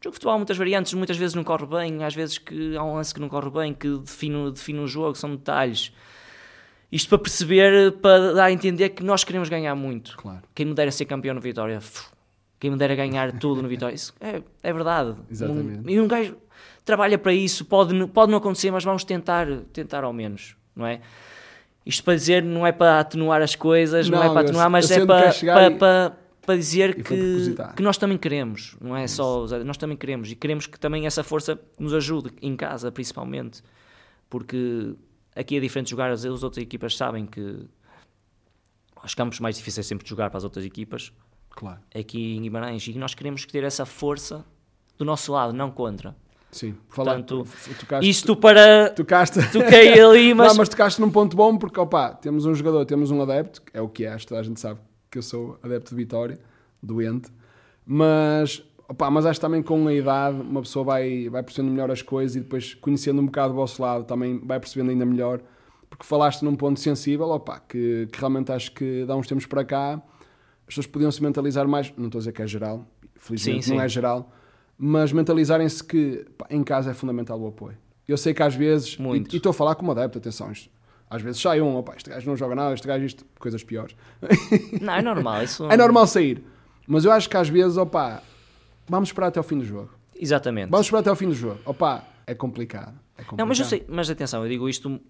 Speaker 2: jogo de futebol há muitas variantes, muitas vezes não corre bem, às vezes que há um lance que não corre bem, que define, define o jogo, são detalhes. Isto para perceber, para dar a entender que nós queremos ganhar muito.
Speaker 1: Claro,
Speaker 2: Quem me dera ser campeão no Vitória, quem me dera ganhar tudo no Vitória, isso é, é verdade.
Speaker 1: Exatamente.
Speaker 2: Um- e um gajo trabalha para isso, pode, pode não acontecer, mas vamos tentar, tentar ao menos, não é? Isto para dizer, não é para atenuar as coisas, não,
Speaker 1: Não,
Speaker 2: é para
Speaker 1: eu-
Speaker 2: atenuar, mas
Speaker 1: eu
Speaker 2: é para, para,
Speaker 1: e-
Speaker 2: para, para dizer que, que nós também queremos, não é só, os- nós também queremos, e queremos que também essa força nos ajude, em casa principalmente, porque aqui é diferente de jogar, as, as outras equipas sabem que os campos mais difíceis sempre de jogar para as outras equipas,
Speaker 1: claro.
Speaker 2: aqui em Guimarães, e nós queremos ter essa força do nosso lado, não contra.
Speaker 1: Sim,
Speaker 2: Portanto,
Speaker 1: tocaste,
Speaker 2: Isto para.
Speaker 1: tocaste,
Speaker 2: Toquei *laughs* ali, mas.
Speaker 1: Não, mas tocaste num ponto bom porque, opá, temos um jogador, temos um adepto, é o que és, toda a gente sabe que eu sou adepto de Vitória, doente, mas Opa, mas acho também com a idade uma pessoa vai, vai percebendo melhor as coisas e depois conhecendo um bocado o vosso lado também vai percebendo ainda melhor. Porque falaste num ponto sensível, opa, que, que realmente acho que dá uns tempos para cá as pessoas podiam se mentalizar mais, não estou a dizer que é geral, felizmente sim, sim. não é geral, mas mentalizarem-se que pá, em casa é fundamental o apoio. Eu sei que às vezes, Muito. e, e estou a falar como adepto, atenção, isto, às vezes sai um, opa, este gajo não joga nada, este gajo isto, coisas piores.
Speaker 2: Não, é normal. Isso *laughs*
Speaker 1: É normal sair. Mas eu acho que às vezes, opa, vamos esperar até ao fim do jogo.
Speaker 2: Exatamente.
Speaker 1: Vamos esperar até ao fim do jogo. Opa, é complicado. É complicado.
Speaker 2: Não, mas eu sei, mas atenção, eu digo isto,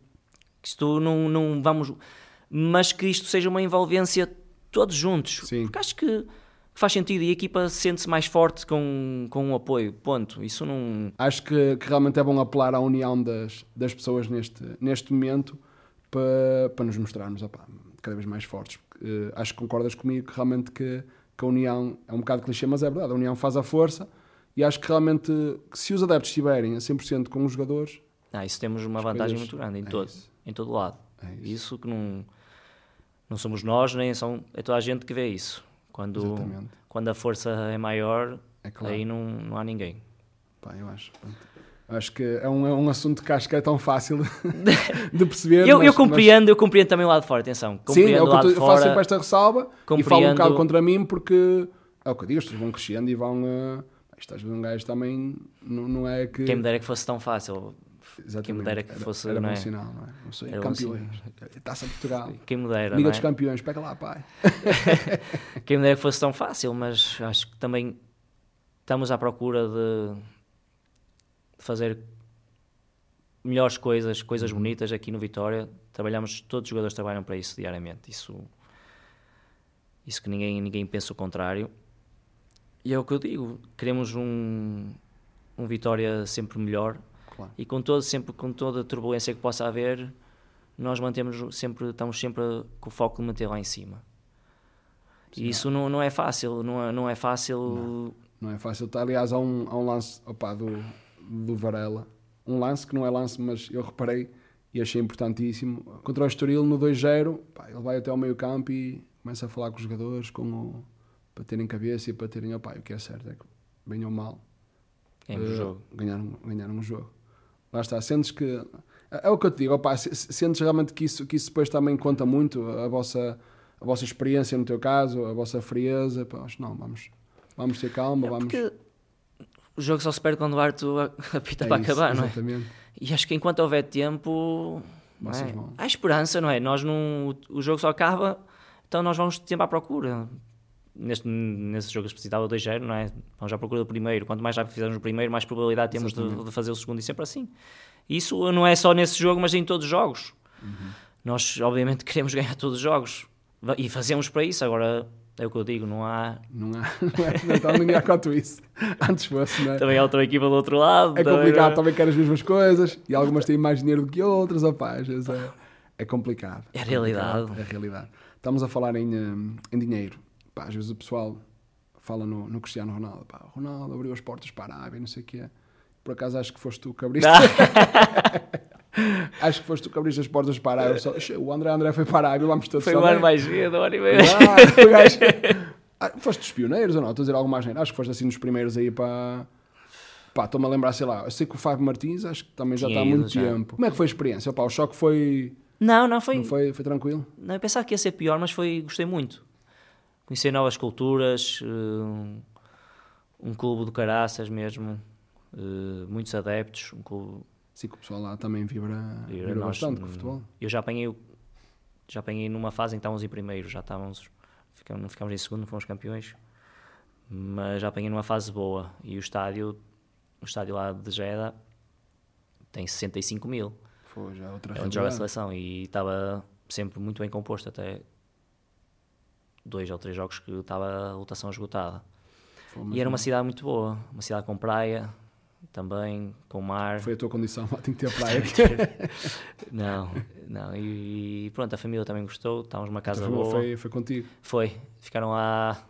Speaker 2: isto não, não vamos, mas que isto seja uma envolvência todos juntos. Sim. Porque acho que faz sentido e a equipa sente-se mais forte com, com um apoio. Ponto. Isso não.
Speaker 1: Acho que, que, realmente é bom apelar à união das, das pessoas neste, neste momento para, para nos mostrarmos opa, cada vez mais fortes. Uh, acho que concordas comigo que realmente que, que, a união é um bocado clichê, mas é verdade. A união faz a força e acho que realmente que se os adeptos estiverem a 100% com os jogadores.
Speaker 2: Ah, isso temos uma vantagem coisas... muito grande em, é todo, em todo lado. É isso. isso que não não somos nós, nem são, é toda a gente que vê isso. Quando, quando a força é maior, é claro. aí não, não há ninguém.
Speaker 1: Pá, eu acho. Acho que é um, é um assunto que acho que é tão fácil *laughs* *laughs* de perceber.
Speaker 2: eu, mas, eu compreendo, mas... eu compreendo também o lado de fora, atenção.
Speaker 1: Sim, é o que eu, eu faço sempre esta ressalva compreendo... e falo um bocado contra mim porque é o que eu digo, as pessoas vão crescendo e vão. Uh, isto às vezes um gajo também não, não é que.
Speaker 2: Quem me dera que fosse tão fácil. Exatamente. Quem me dera que fosse.
Speaker 1: Era, era não é? bom sinal, não é? Não sei, era campeões. Taça de Portugal.
Speaker 2: Quem me dera.
Speaker 1: Liga
Speaker 2: é?
Speaker 1: dos Campeões, pega lá, pai. *laughs*
Speaker 2: Quem me dera que fosse tão fácil, mas acho que também estamos à procura de fazer melhores coisas, coisas uhum. bonitas aqui no Vitória. Trabalhamos, todos os jogadores trabalham para isso diariamente. Isso, isso que ninguém, ninguém pensa o contrário. E é o que eu digo, queremos um, um Vitória sempre melhor Claro. E com todo, sempre com toda a turbulência que possa haver, nós mantemos sempre, estamos sempre com o foco de manter lá em cima. Sim, e isso não, não é fácil, não é, não é fácil.
Speaker 1: Não, não é fácil. Tá, aliás, há um, há um lance opa, do, do Varela, um lance que não é lance, mas eu reparei e achei importantíssimo. Contra o Estoril no 2-0, ele vai até ao meio campo e começa a falar com os jogadores com o, para terem cabeça e para terem, opa, o que é certo é que bem ou mal
Speaker 2: uh, jogo.
Speaker 1: Ganharam, ganharam um jogo. Lá está, sentes que. É o que eu te digo, opa, sentes realmente que isso, que isso depois também conta muito, a vossa, a vossa experiência no teu caso, a vossa frieza. Pá, não, vamos, vamos ter calma, é vamos.
Speaker 2: O jogo só se perde quando o Arthur apita *laughs* é para isso, acabar, exatamente. não é? E acho que enquanto houver tempo. É? Há esperança, não é? Nós não, o jogo só acaba, então nós vamos sempre à procura neste, nesse jogo específico 2-0, não é? Vamos à procura do primeiro. Quanto mais rápido fizermos o primeiro, mais probabilidade temos de, de, fazer o segundo e sempre assim. Isso não é só nesse jogo, mas em todos os jogos. Uhum. Nós, obviamente, *laughs* queremos ganhar todos os jogos e fazemos para isso. Agora, é o que eu digo, não há.
Speaker 1: Não há. *laughs* Não, é, está linear quanto isso. Antes fosse, não é?
Speaker 2: Também há outra equipa do outro lado.
Speaker 1: É complicado, também quer as mesmas coisas e algumas têm mais dinheiro do que outras. Vezes é, é complicado.
Speaker 2: É a realidade.
Speaker 1: É a realidade. Estamos a falar em, em dinheiro pá, às vezes o pessoal fala no, no Cristiano Ronaldo, pá, Ronaldo abriu as portas para a Arábia, não sei o que é. Por acaso acho que foste tu que abriste. *laughs* *laughs* *laughs* acho que foste tu que abriste as portas para a Arábia. Só, o André André foi para a Arábia, vamos todos
Speaker 2: Foi o ano mais cedo, hora e meia. *laughs*
Speaker 1: Ah, foste dos pioneiros ou não? Estou a dizer algo mais Acho que foste assim dos primeiros aí para. Pá, estou-me a lembrar, sei lá, eu sei que o Fábio Martins acho que também já está há muito já. tempo. Como é que foi a experiência? Pá, o choque foi.
Speaker 2: Não, não foi.
Speaker 1: Não foi, foi tranquilo?
Speaker 2: Não, eu pensava que ia ser pior, mas foi, gostei muito conhecer novas culturas, um, um clube do caraças mesmo, uh, muitos adeptos, um clube...
Speaker 1: Sim, que o pessoal lá também vibra, vibra, nós, bastante com o futebol.
Speaker 2: Eu já apanhei, já apanhei numa fase em que estávamos em primeiro, já estávamos, ficamos, não ficámos em segundo, fomos campeões, mas já apanhei numa fase boa e o estádio, o estádio lá de Jeddah tem 65 mil.
Speaker 1: Foi, já é outra
Speaker 2: é onde joga a seleção e estava sempre muito bem composto até dois ou três jogos que estava a lotação esgotada. E era uma cidade muito boa, uma cidade com praia, também com mar.
Speaker 1: Foi a tua condição, *laughs* tem que ter praia. *laughs*
Speaker 2: não, não, e, pronto, a família também gostou, estávamos numa casa boa.
Speaker 1: Foi, foi contigo?
Speaker 2: Foi, ficaram lá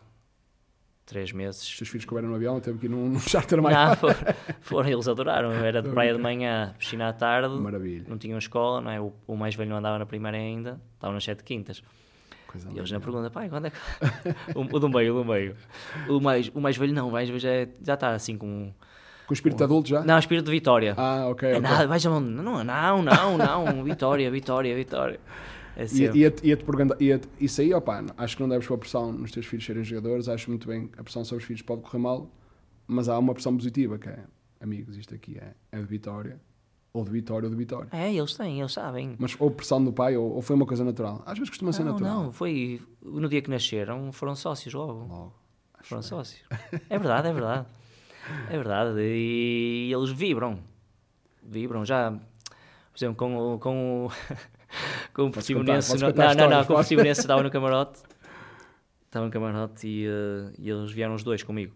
Speaker 2: três meses.
Speaker 1: Os teus filhos couberam no avião, teve que ir num, num charter mais
Speaker 2: Não, foram, foram, eles adoraram, era de praia de manhã, piscina à tarde.
Speaker 1: Maravilha.
Speaker 2: Não tinham escola, não é? o, o mais velho não andava na primeira ainda, estava nas sete quintas.
Speaker 1: Coisa
Speaker 2: E eles na pergunta, pai, quando é que. *laughs* o, o do meio, o do meio. O mais, o mais velho não, o mais velho já, é- já está assim com.
Speaker 1: Com o espírito adulto já?
Speaker 2: Não, espírito de vitória.
Speaker 1: Ah, ok.
Speaker 2: é
Speaker 1: ok.
Speaker 2: nada, vais? Não, não, não, não, vitória, vitória, vitória. É
Speaker 1: E-. Ia-te ia perguntar, ia isso aí, opá, acho que não deves pôr pressão nos teus filhos serem jogadores, acho muito bem, a pressão sobre os filhos pode correr mal, mas há uma pressão positiva, que é, amigos, isto aqui é, é de vitória, ou de vitória ou de vitória.
Speaker 2: É, eles têm, eles sabem.
Speaker 1: Mas ou pressão do pai, ou, ou foi uma coisa natural. Às vezes costuma ser
Speaker 2: Não,
Speaker 1: natural.
Speaker 2: não, foi no dia que nasceram, foram sócios logo.
Speaker 1: Logo.
Speaker 2: Foram
Speaker 1: bem.
Speaker 2: sócios. É verdade, é verdade. *laughs* É verdade. E eles vibram. Vibram já. Por exemplo, com o. Com o, *laughs* com o Portimonense. Não, não, não.
Speaker 1: histórias,
Speaker 2: Com o. Portimonense estava no *laughs* camarote. Estava no camarote e, eh, e eles vieram os dois comigo.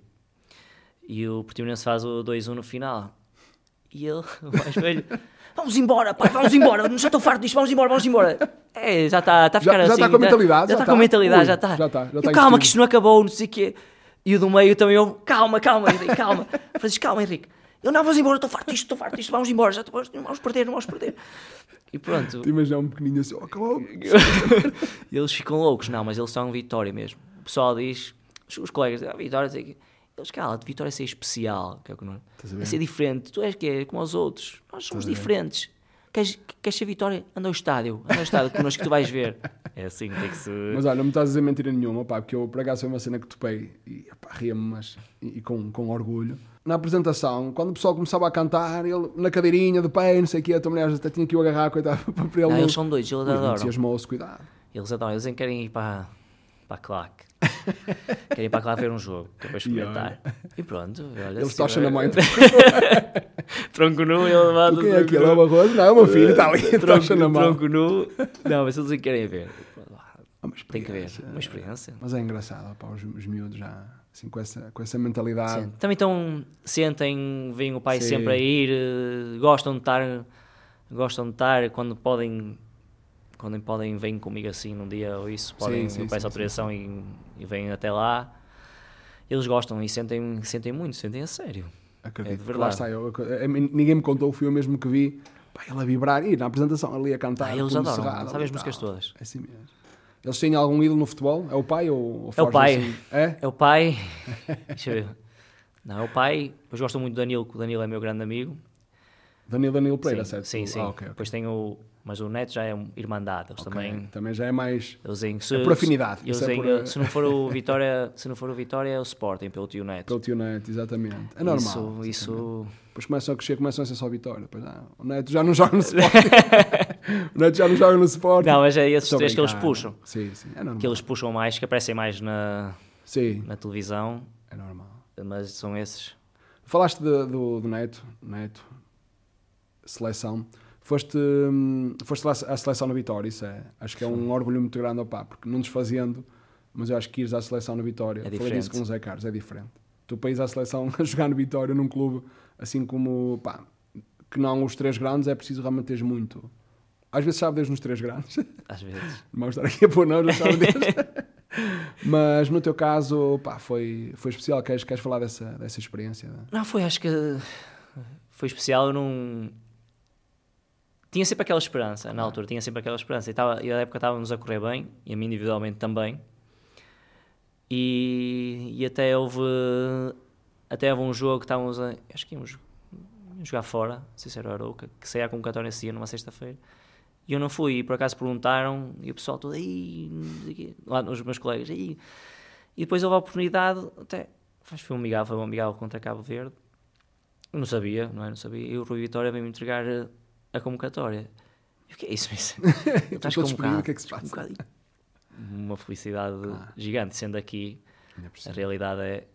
Speaker 2: E o Portimonense faz o 2-1 no final. E ele, *laughs* o mais velho. Vamos embora, pai, vamos embora. Já estou farto disto, vamos embora, vamos embora. É, já está tá a
Speaker 1: Já-
Speaker 2: ficar
Speaker 1: já
Speaker 2: assim.
Speaker 1: está com a mentalidade,
Speaker 2: Já
Speaker 1: já
Speaker 2: está com a
Speaker 1: está.
Speaker 2: mentalidade, já está.
Speaker 1: já está, já
Speaker 2: E
Speaker 1: está
Speaker 2: calma, que isto não acabou, não sei o quê. E o do meio também calma, calma, Henrique, calma. *laughs* Francisco, calma, Henrique. Eu não, vamos embora, estou farto disto, estou farto disto, vamos embora, já estou, não vamos perder, não vamos perder. E pronto,
Speaker 1: Te imaginar um pequenino assim, oh,
Speaker 2: e *laughs* eles ficam loucos, não, mas eles são Vitória mesmo. O pessoal diz, os, colegas dizem, ah, Vitória, sei. Eles, cala, de Vitória é ser especial, que é o que não é
Speaker 1: ver?
Speaker 2: ser diferente. Tu és que é como os outros, nós somos diferentes. Queres, queres ser Vitória? Anda ao estádio, anda ao estádio connosco que tu vais ver. É assim, tem que se.
Speaker 1: Mas olha, não me estás a dizer mentira nenhuma, pá, porque eu por acaso foi uma cena que topei e pá, ria-me, mas e, e com, com orgulho. Na apresentação, quando o pessoal começava a cantar, ele na cadeirinha de pé, não sei o que, a tua mulher até tinha que o agarrar, coitado, *laughs* para ele
Speaker 2: Não, eles são doidos, eles adoram. Eles adoram, eles querem ir para, para a claque. Querem ir para claque ver um jogo, que é para experimentar. E pronto, olha.
Speaker 1: Ele tocha na mãe. *laughs*
Speaker 2: Tronco nu, ele levado.
Speaker 1: Quem é aquele? É o arroz? Não, é o meu filho, está ali,
Speaker 2: tronco,
Speaker 1: tocha na mão.
Speaker 2: tronco nu. Não, mas eles nem querem ver.
Speaker 1: Ah,
Speaker 2: Tem que ver, uma experiência.
Speaker 1: Mas é engraçado, pá, os, os miúdos já, assim, com essa, com essa mentalidade.
Speaker 2: Sim. Também estão, sentem, veem o pai
Speaker 1: Sim.
Speaker 2: sempre a ir, eh, gostam de estar, gostam de estar quando podem, quando podem, vêm comigo assim num dia ou isso, podem,
Speaker 1: sim,
Speaker 2: eu peço
Speaker 1: sim,
Speaker 2: autorização e, e vêm até lá. Eles gostam e sentem, sentem muito, sentem a sério.
Speaker 1: Acredito.
Speaker 2: É de
Speaker 1: porque lá
Speaker 2: verdade.
Speaker 1: está, eu, eu- ninguém me contou, fui eu mesmo que vi. Pá, ele a vibrar, e na apresentação ali a cantar.
Speaker 2: Ah, eles adoram,
Speaker 1: cerrado
Speaker 2: sabem as músicas todas.
Speaker 1: É assim mesmo. Eles têm algum ídolo no futebol? É o pai ou, ou
Speaker 2: É o pai.
Speaker 1: assim? É?
Speaker 2: É o pai. *laughs* Deixa eu ver. Não, é o pai. Depois gosto muito do Danilo, que o Danilo é meu grande amigo.
Speaker 1: Danilo Danilo Pereira,
Speaker 2: sim,
Speaker 1: certo?
Speaker 2: sim, sim.
Speaker 1: Ah, ok, ok.
Speaker 2: Depois tem o. Mas o Neto já é um irmandade. Eles
Speaker 1: Ok,
Speaker 2: também.
Speaker 1: Também já é mais.
Speaker 2: Eles em, se,
Speaker 1: É por afinidade,
Speaker 2: Eles
Speaker 1: é por,
Speaker 2: Se não for o Vitória, se não for o Vitória, é o Sporting pelo tio Neto.
Speaker 1: Pelo tio Neto, exatamente. É normal.
Speaker 2: Isso,
Speaker 1: exatamente.
Speaker 2: isso
Speaker 1: Depois começam a crescer, começam a ser só vitória. Depois, ah, o Neto já não joga no Sporting. *laughs* o Neto já não joga no Sporting.
Speaker 2: Não, mas é esses
Speaker 1: Estou
Speaker 2: três que eles puxam.
Speaker 1: Sim, sim. É normal.
Speaker 2: Que eles puxam mais, que aparecem mais na,
Speaker 1: Sim,
Speaker 2: na televisão.
Speaker 1: é normal.
Speaker 2: Mas são esses.
Speaker 1: Falaste de- do, do Neto, Neto, seleção. Foste, hum, foste lá à seleção na Vitória, isso é. Acho que é um orgulho muito grande, opá, porque não desfazendo, mas eu acho que ires à seleção na Vitória,
Speaker 2: É
Speaker 1: falei
Speaker 2: diferente.
Speaker 1: disso com o Zé Carlos, é diferente. Tu para ires à seleção *laughs* a jogar no Vitória, num clube assim como, pá, que não os três grandes, é preciso realmente teres muito. Às vezes sabe Deus nos três grandes,
Speaker 2: Às vezes.
Speaker 1: não *laughs* vamos estar aqui a pôr não, já sabe Deus. *laughs* mas no teu caso, pá, foi, foi especial. Queres, queres falar dessa, dessa experiência?
Speaker 2: Não, foi, acho que foi especial. Eu não. Tinha sempre aquela esperança, na altura, tinha sempre aquela esperança. E, tava, e na época estávamos a correr bem, e a mim individualmente também. E, e até houve. Até houve um jogo que estávamos a. Acho que íamos, jogar fora, não sei se era o Arouca, que saía a convocatória nesse dia, numa sexta-feira. E eu não fui, e por acaso perguntaram, e o pessoal todo aí, lá os meus colegas, aí. E depois houve a oportunidade, até. Acho que foi um amigável, foi um amigável contra Cabo Verde. Eu não sabia, não é? Não sabia. E o Rui Vitória veio-me entregar a, convocatória. E o que é isso, isso? *laughs* Estás convocado.
Speaker 1: o que é que se passa?
Speaker 2: Convocado. Uma felicidade
Speaker 1: Claro.
Speaker 2: gigante, sendo aqui, a realidade é,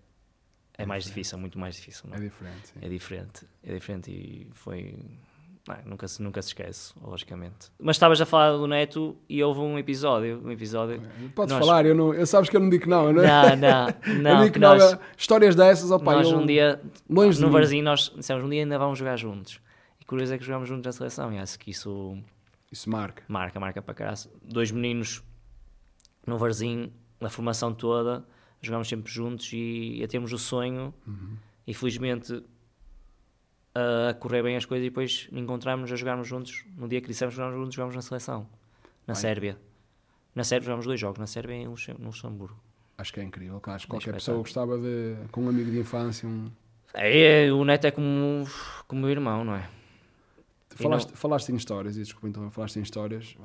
Speaker 2: é mais difícil, muito mais difícil. Não
Speaker 1: É
Speaker 2: é?
Speaker 1: diferente, sim.
Speaker 2: É diferente, é diferente e foi. não, nunca, se, nunca se esquece, logicamente. Mas estavas a falar do Neto e houve um episódio. Um episódio.
Speaker 1: Podes
Speaker 2: Nós-
Speaker 1: falar, eu, não, eu sabes que eu não digo que não, não é?
Speaker 2: Não, não, *laughs*
Speaker 1: eu
Speaker 2: não.
Speaker 1: digo não,
Speaker 2: nós,
Speaker 1: é- histórias dessas, opa,
Speaker 2: nós
Speaker 1: eu,
Speaker 2: um dia,
Speaker 1: longe
Speaker 2: no. Varzinho, nós dissemos um dia ainda vamos jogar juntos. Curioso é que jogámos juntos na seleção e acho que isso
Speaker 1: Isso marca.
Speaker 2: marca, marca para caralho. Dois meninos no Varzinho, na formação toda, jogámos sempre juntos e, e temos o sonho,
Speaker 1: Uhum.
Speaker 2: e felizmente a correr bem as coisas e depois encontramos a jogarmos juntos. No dia que dissemos que jogámos juntos, jogámos na seleção, na
Speaker 1: Bem.
Speaker 2: Sérvia. Na Sérvia jogamos dois jogos, na Sérvia e no Luxem- no Luxemburgo.
Speaker 1: Acho que é incrível. Acho que qualquer
Speaker 2: espetáculo.
Speaker 1: pessoa gostava de, com um amigo de infância, um,
Speaker 2: É, é, o Neto é como, como meu irmão, não é?
Speaker 1: Falaste, falaste em histórias, e desculpa então, falaste em histórias.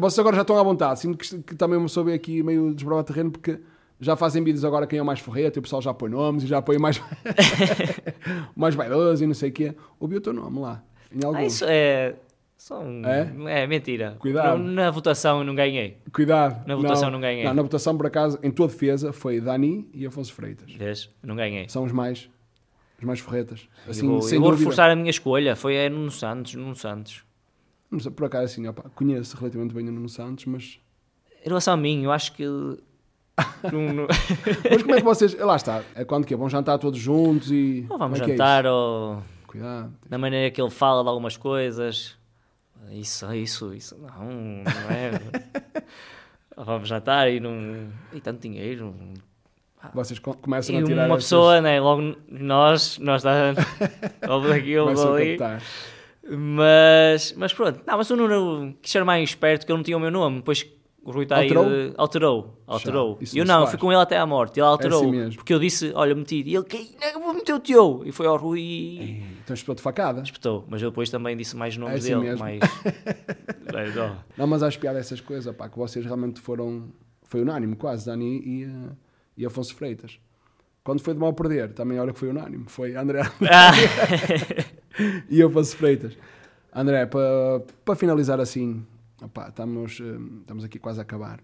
Speaker 1: Vocês agora já estão à vontade, sinto que, que também pessoa veio aqui meio desbravar terreno, porque já fazem vídeos agora quem é o mais forreta, e o pessoal já põe nomes e já põe mais, *laughs* *laughs* mais vaidoso e não sei o quê. Ouvi o teu nome lá, em algum.
Speaker 2: Ah, isso é. Só um,
Speaker 1: É?
Speaker 2: é? mentira.
Speaker 1: Cuidado.
Speaker 2: Não- na votação não ganhei.
Speaker 1: Cuidado.
Speaker 2: Na votação não ganhei.
Speaker 1: Não, na votação, por acaso, em tua defesa, foi Dani e Afonso Freitas.
Speaker 2: Vês? Não ganhei.
Speaker 1: São os mais, os mais forretas. Assim,
Speaker 2: eu vou, eu vou reforçar a minha escolha. Foi é Nuno Santos. Nuno Santos.
Speaker 1: Não Por acaso, assim, opa, conheço relativamente bem o Nuno Santos, mas...
Speaker 2: Em relação a mim, eu acho que. não- *laughs* não-
Speaker 1: Mas como é que vocês... Lá está, é quando que é? Vão jantar todos juntos e...
Speaker 2: Ou vamos
Speaker 1: é é
Speaker 2: jantar,
Speaker 1: isso?
Speaker 2: ou
Speaker 1: Cuidado.
Speaker 2: na maneira que ele fala de algumas coisas. Isso, isso, isso. Não, não é. *laughs* Vamos jantar e não. E tanto dinheiro.
Speaker 1: Vocês co- começam
Speaker 2: E
Speaker 1: a tirar
Speaker 2: uma
Speaker 1: essas-
Speaker 2: pessoa, né? Logo nós, nós dá. *laughs* Logo ali. Mas, mas pronto, não, mas o Nuno quis ser mais esperto que eu não tinha o meu nome. Depois o Rui está aí.
Speaker 1: Alterou?
Speaker 2: de- Alterou. Alterou.
Speaker 1: Isso
Speaker 2: E eu
Speaker 1: não faz.
Speaker 2: fui com ele até à morte. Ele alterou.
Speaker 1: assim mesmo.
Speaker 2: porque eu disse, olha, meti. E ele, que vou meter o teu. E foi ao Rui e
Speaker 1: Então espetou de facada.
Speaker 2: espetou. Mas eu depois também disse mais nomes
Speaker 1: É assim
Speaker 2: dele.
Speaker 1: mesmo.
Speaker 2: Mais... *laughs*
Speaker 1: Não, mas acho piada essas coisas, pá, que vocês realmente foram... Foi unânime, quase, Dani e, eh, e Afonso Freitas. Quando foi de mal perder, também olha que foi unânime. Foi André
Speaker 2: Ah, *laughs*
Speaker 1: e Afonso Freitas. André, para pa finalizar assim, opá, estamos, eh, estamos aqui quase a acabar.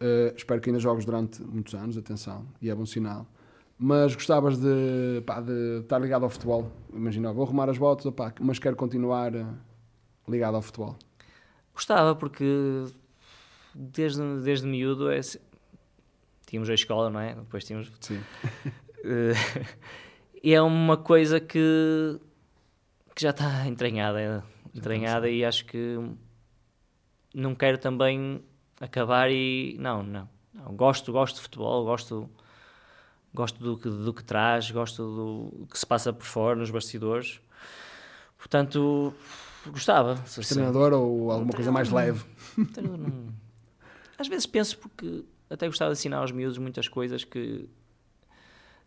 Speaker 1: Eh, espero que ainda jogues durante muitos anos, atenção, e é bom sinal. Mas gostavas de, pá, de estar ligado ao futebol? Imagina, vou arrumar as botas, opá, mas quero continuar eh, ligado ao futebol.
Speaker 2: gostava porque desde, desde miúdo é, tínhamos a escola, não é? Depois tínhamos
Speaker 1: Sim. *laughs*
Speaker 2: Eh, e é uma coisa que, que já está entranhada, é, entranhada e acho que não quero também acabar e não, não, não. gosto, gosto de futebol, gosto, gosto do que, do que traz, gosto do que se passa por fora nos bastidores, portanto gostava.
Speaker 1: Treinador ou alguma coisa mais leve? *laughs*
Speaker 2: Não- Às vezes penso porque até gostava de ensinar aos miúdos muitas coisas que,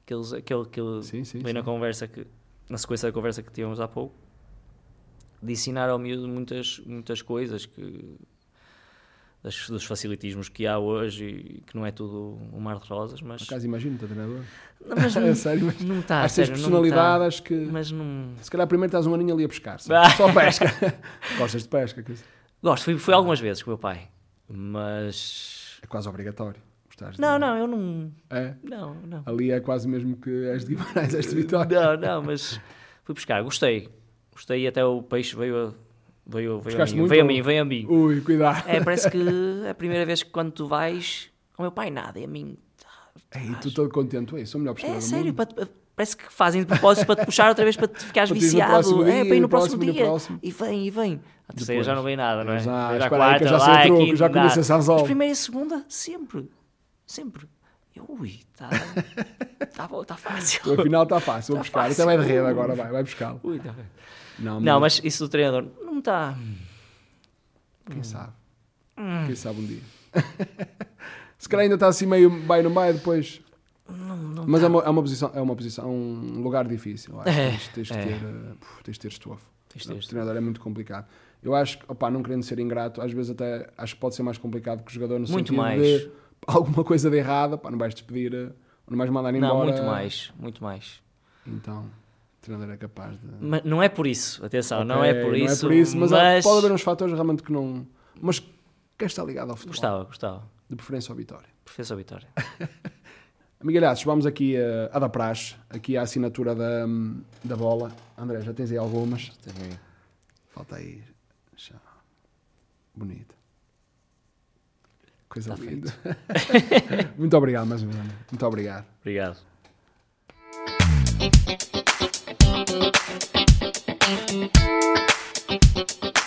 Speaker 2: que eles, aquele que ele
Speaker 1: Sim, sim,
Speaker 2: veio na conversa que na sequência da conversa que tínhamos há pouco de ensinar ao miúdo muitas muitas coisas que das, dos facilitismos que há hoje e que não é tudo um mar de rosas mas,
Speaker 1: Por acaso imagino-te, treinador.
Speaker 2: não, mas
Speaker 1: É *laughs*
Speaker 2: não,
Speaker 1: sério, mas
Speaker 2: não está
Speaker 1: tens
Speaker 2: sério, não
Speaker 1: personalidade,
Speaker 2: tá.
Speaker 1: que...
Speaker 2: mas não
Speaker 1: Se calhar primeiro estás um aninho ali a pescar, só, *laughs* só pesca. *laughs* Gostas de pesca, que
Speaker 2: gosto fui, fui algumas vezes com o meu pai mas
Speaker 1: é quase obrigatório.
Speaker 2: Não não eu não
Speaker 1: É?
Speaker 2: não não
Speaker 1: Ali é quase mesmo que és de Guimarães, és de Vitória.
Speaker 2: Não, não, mas fui buscar, gostei. Gostei e até o peixe veio a, veio, veio a mim.
Speaker 1: muito
Speaker 2: Veio a mim, veio a mim.
Speaker 1: Ui, cuidado.
Speaker 2: É, parece que é *laughs* a primeira vez que quando tu vais, o meu pai nada, e a mim.
Speaker 1: Ei, tu todo contente, ei, sou o melhor pescador
Speaker 2: É
Speaker 1: do
Speaker 2: sério,
Speaker 1: mundo.
Speaker 2: para parece que fazem de propósito para te puxar outra vez para te ficares viciado.
Speaker 1: dia,
Speaker 2: É, para ir
Speaker 1: no
Speaker 2: próximo
Speaker 1: próximo,
Speaker 2: dia.
Speaker 1: próximo.
Speaker 2: E vem, e vem. A terceira
Speaker 1: Depois.
Speaker 2: já não vem nada, não é?
Speaker 1: Já,
Speaker 2: Vem a
Speaker 1: eu já
Speaker 2: lá, a
Speaker 1: truque,
Speaker 2: quinta,
Speaker 1: já esse anzol.
Speaker 2: Mas primeira e segunda, sempre. Sempre. Eu, ui, está tá, bom, tá fácil.
Speaker 1: Afinal está fácil, vou
Speaker 2: Tá
Speaker 1: buscar.
Speaker 2: fácil.
Speaker 1: Até vai de rede agora, vai, vai buscá-lo.
Speaker 2: Ui, tá bem.
Speaker 1: Não,
Speaker 2: Não, mas isso do treinador não está.
Speaker 1: Quem sabe?
Speaker 2: Hum.
Speaker 1: Quem sabe um dia. *laughs* Se calhar ainda está assim meio bem no meio depois. Mas é, uma, é uma posição, é uma posição, é um lugar difícil. Acho.
Speaker 2: É,
Speaker 1: tens, de
Speaker 2: é.
Speaker 1: ter, eh, puf, tens de ter estofo. O treinador é muito complicado. Eu acho que, opá, não querendo ser ingrato, às vezes até acho que pode ser mais complicado que o jogador no
Speaker 2: Muito
Speaker 1: sentido
Speaker 2: mais.
Speaker 1: de *laughs* alguma coisa de errada, pá, não vais despedir, eh, não vais mandar embora.
Speaker 2: Não, muito mais, muito mais.
Speaker 1: Então, o treinador é capaz de.
Speaker 2: Mas não é por isso, atenção, não
Speaker 1: Ok,
Speaker 2: é por isso.
Speaker 1: Não é por isso, mas,
Speaker 2: mas
Speaker 1: pode haver uns fatores realmente que não. Mas quer estar ligado ao futebol.
Speaker 2: Gostava, gostava.
Speaker 1: De preferência ao Vitória.
Speaker 2: Professor Vitória. *laughs*
Speaker 1: Amigalhaços, vamos aqui a, a da praxe, aqui a assinatura da, da bola. André, já tens aí algumas? Tenho. Falta aí. Bonito. Coisa linda. *laughs* Muito obrigado mais uma vez. Muito obrigado.
Speaker 2: Obrigado. Thank you.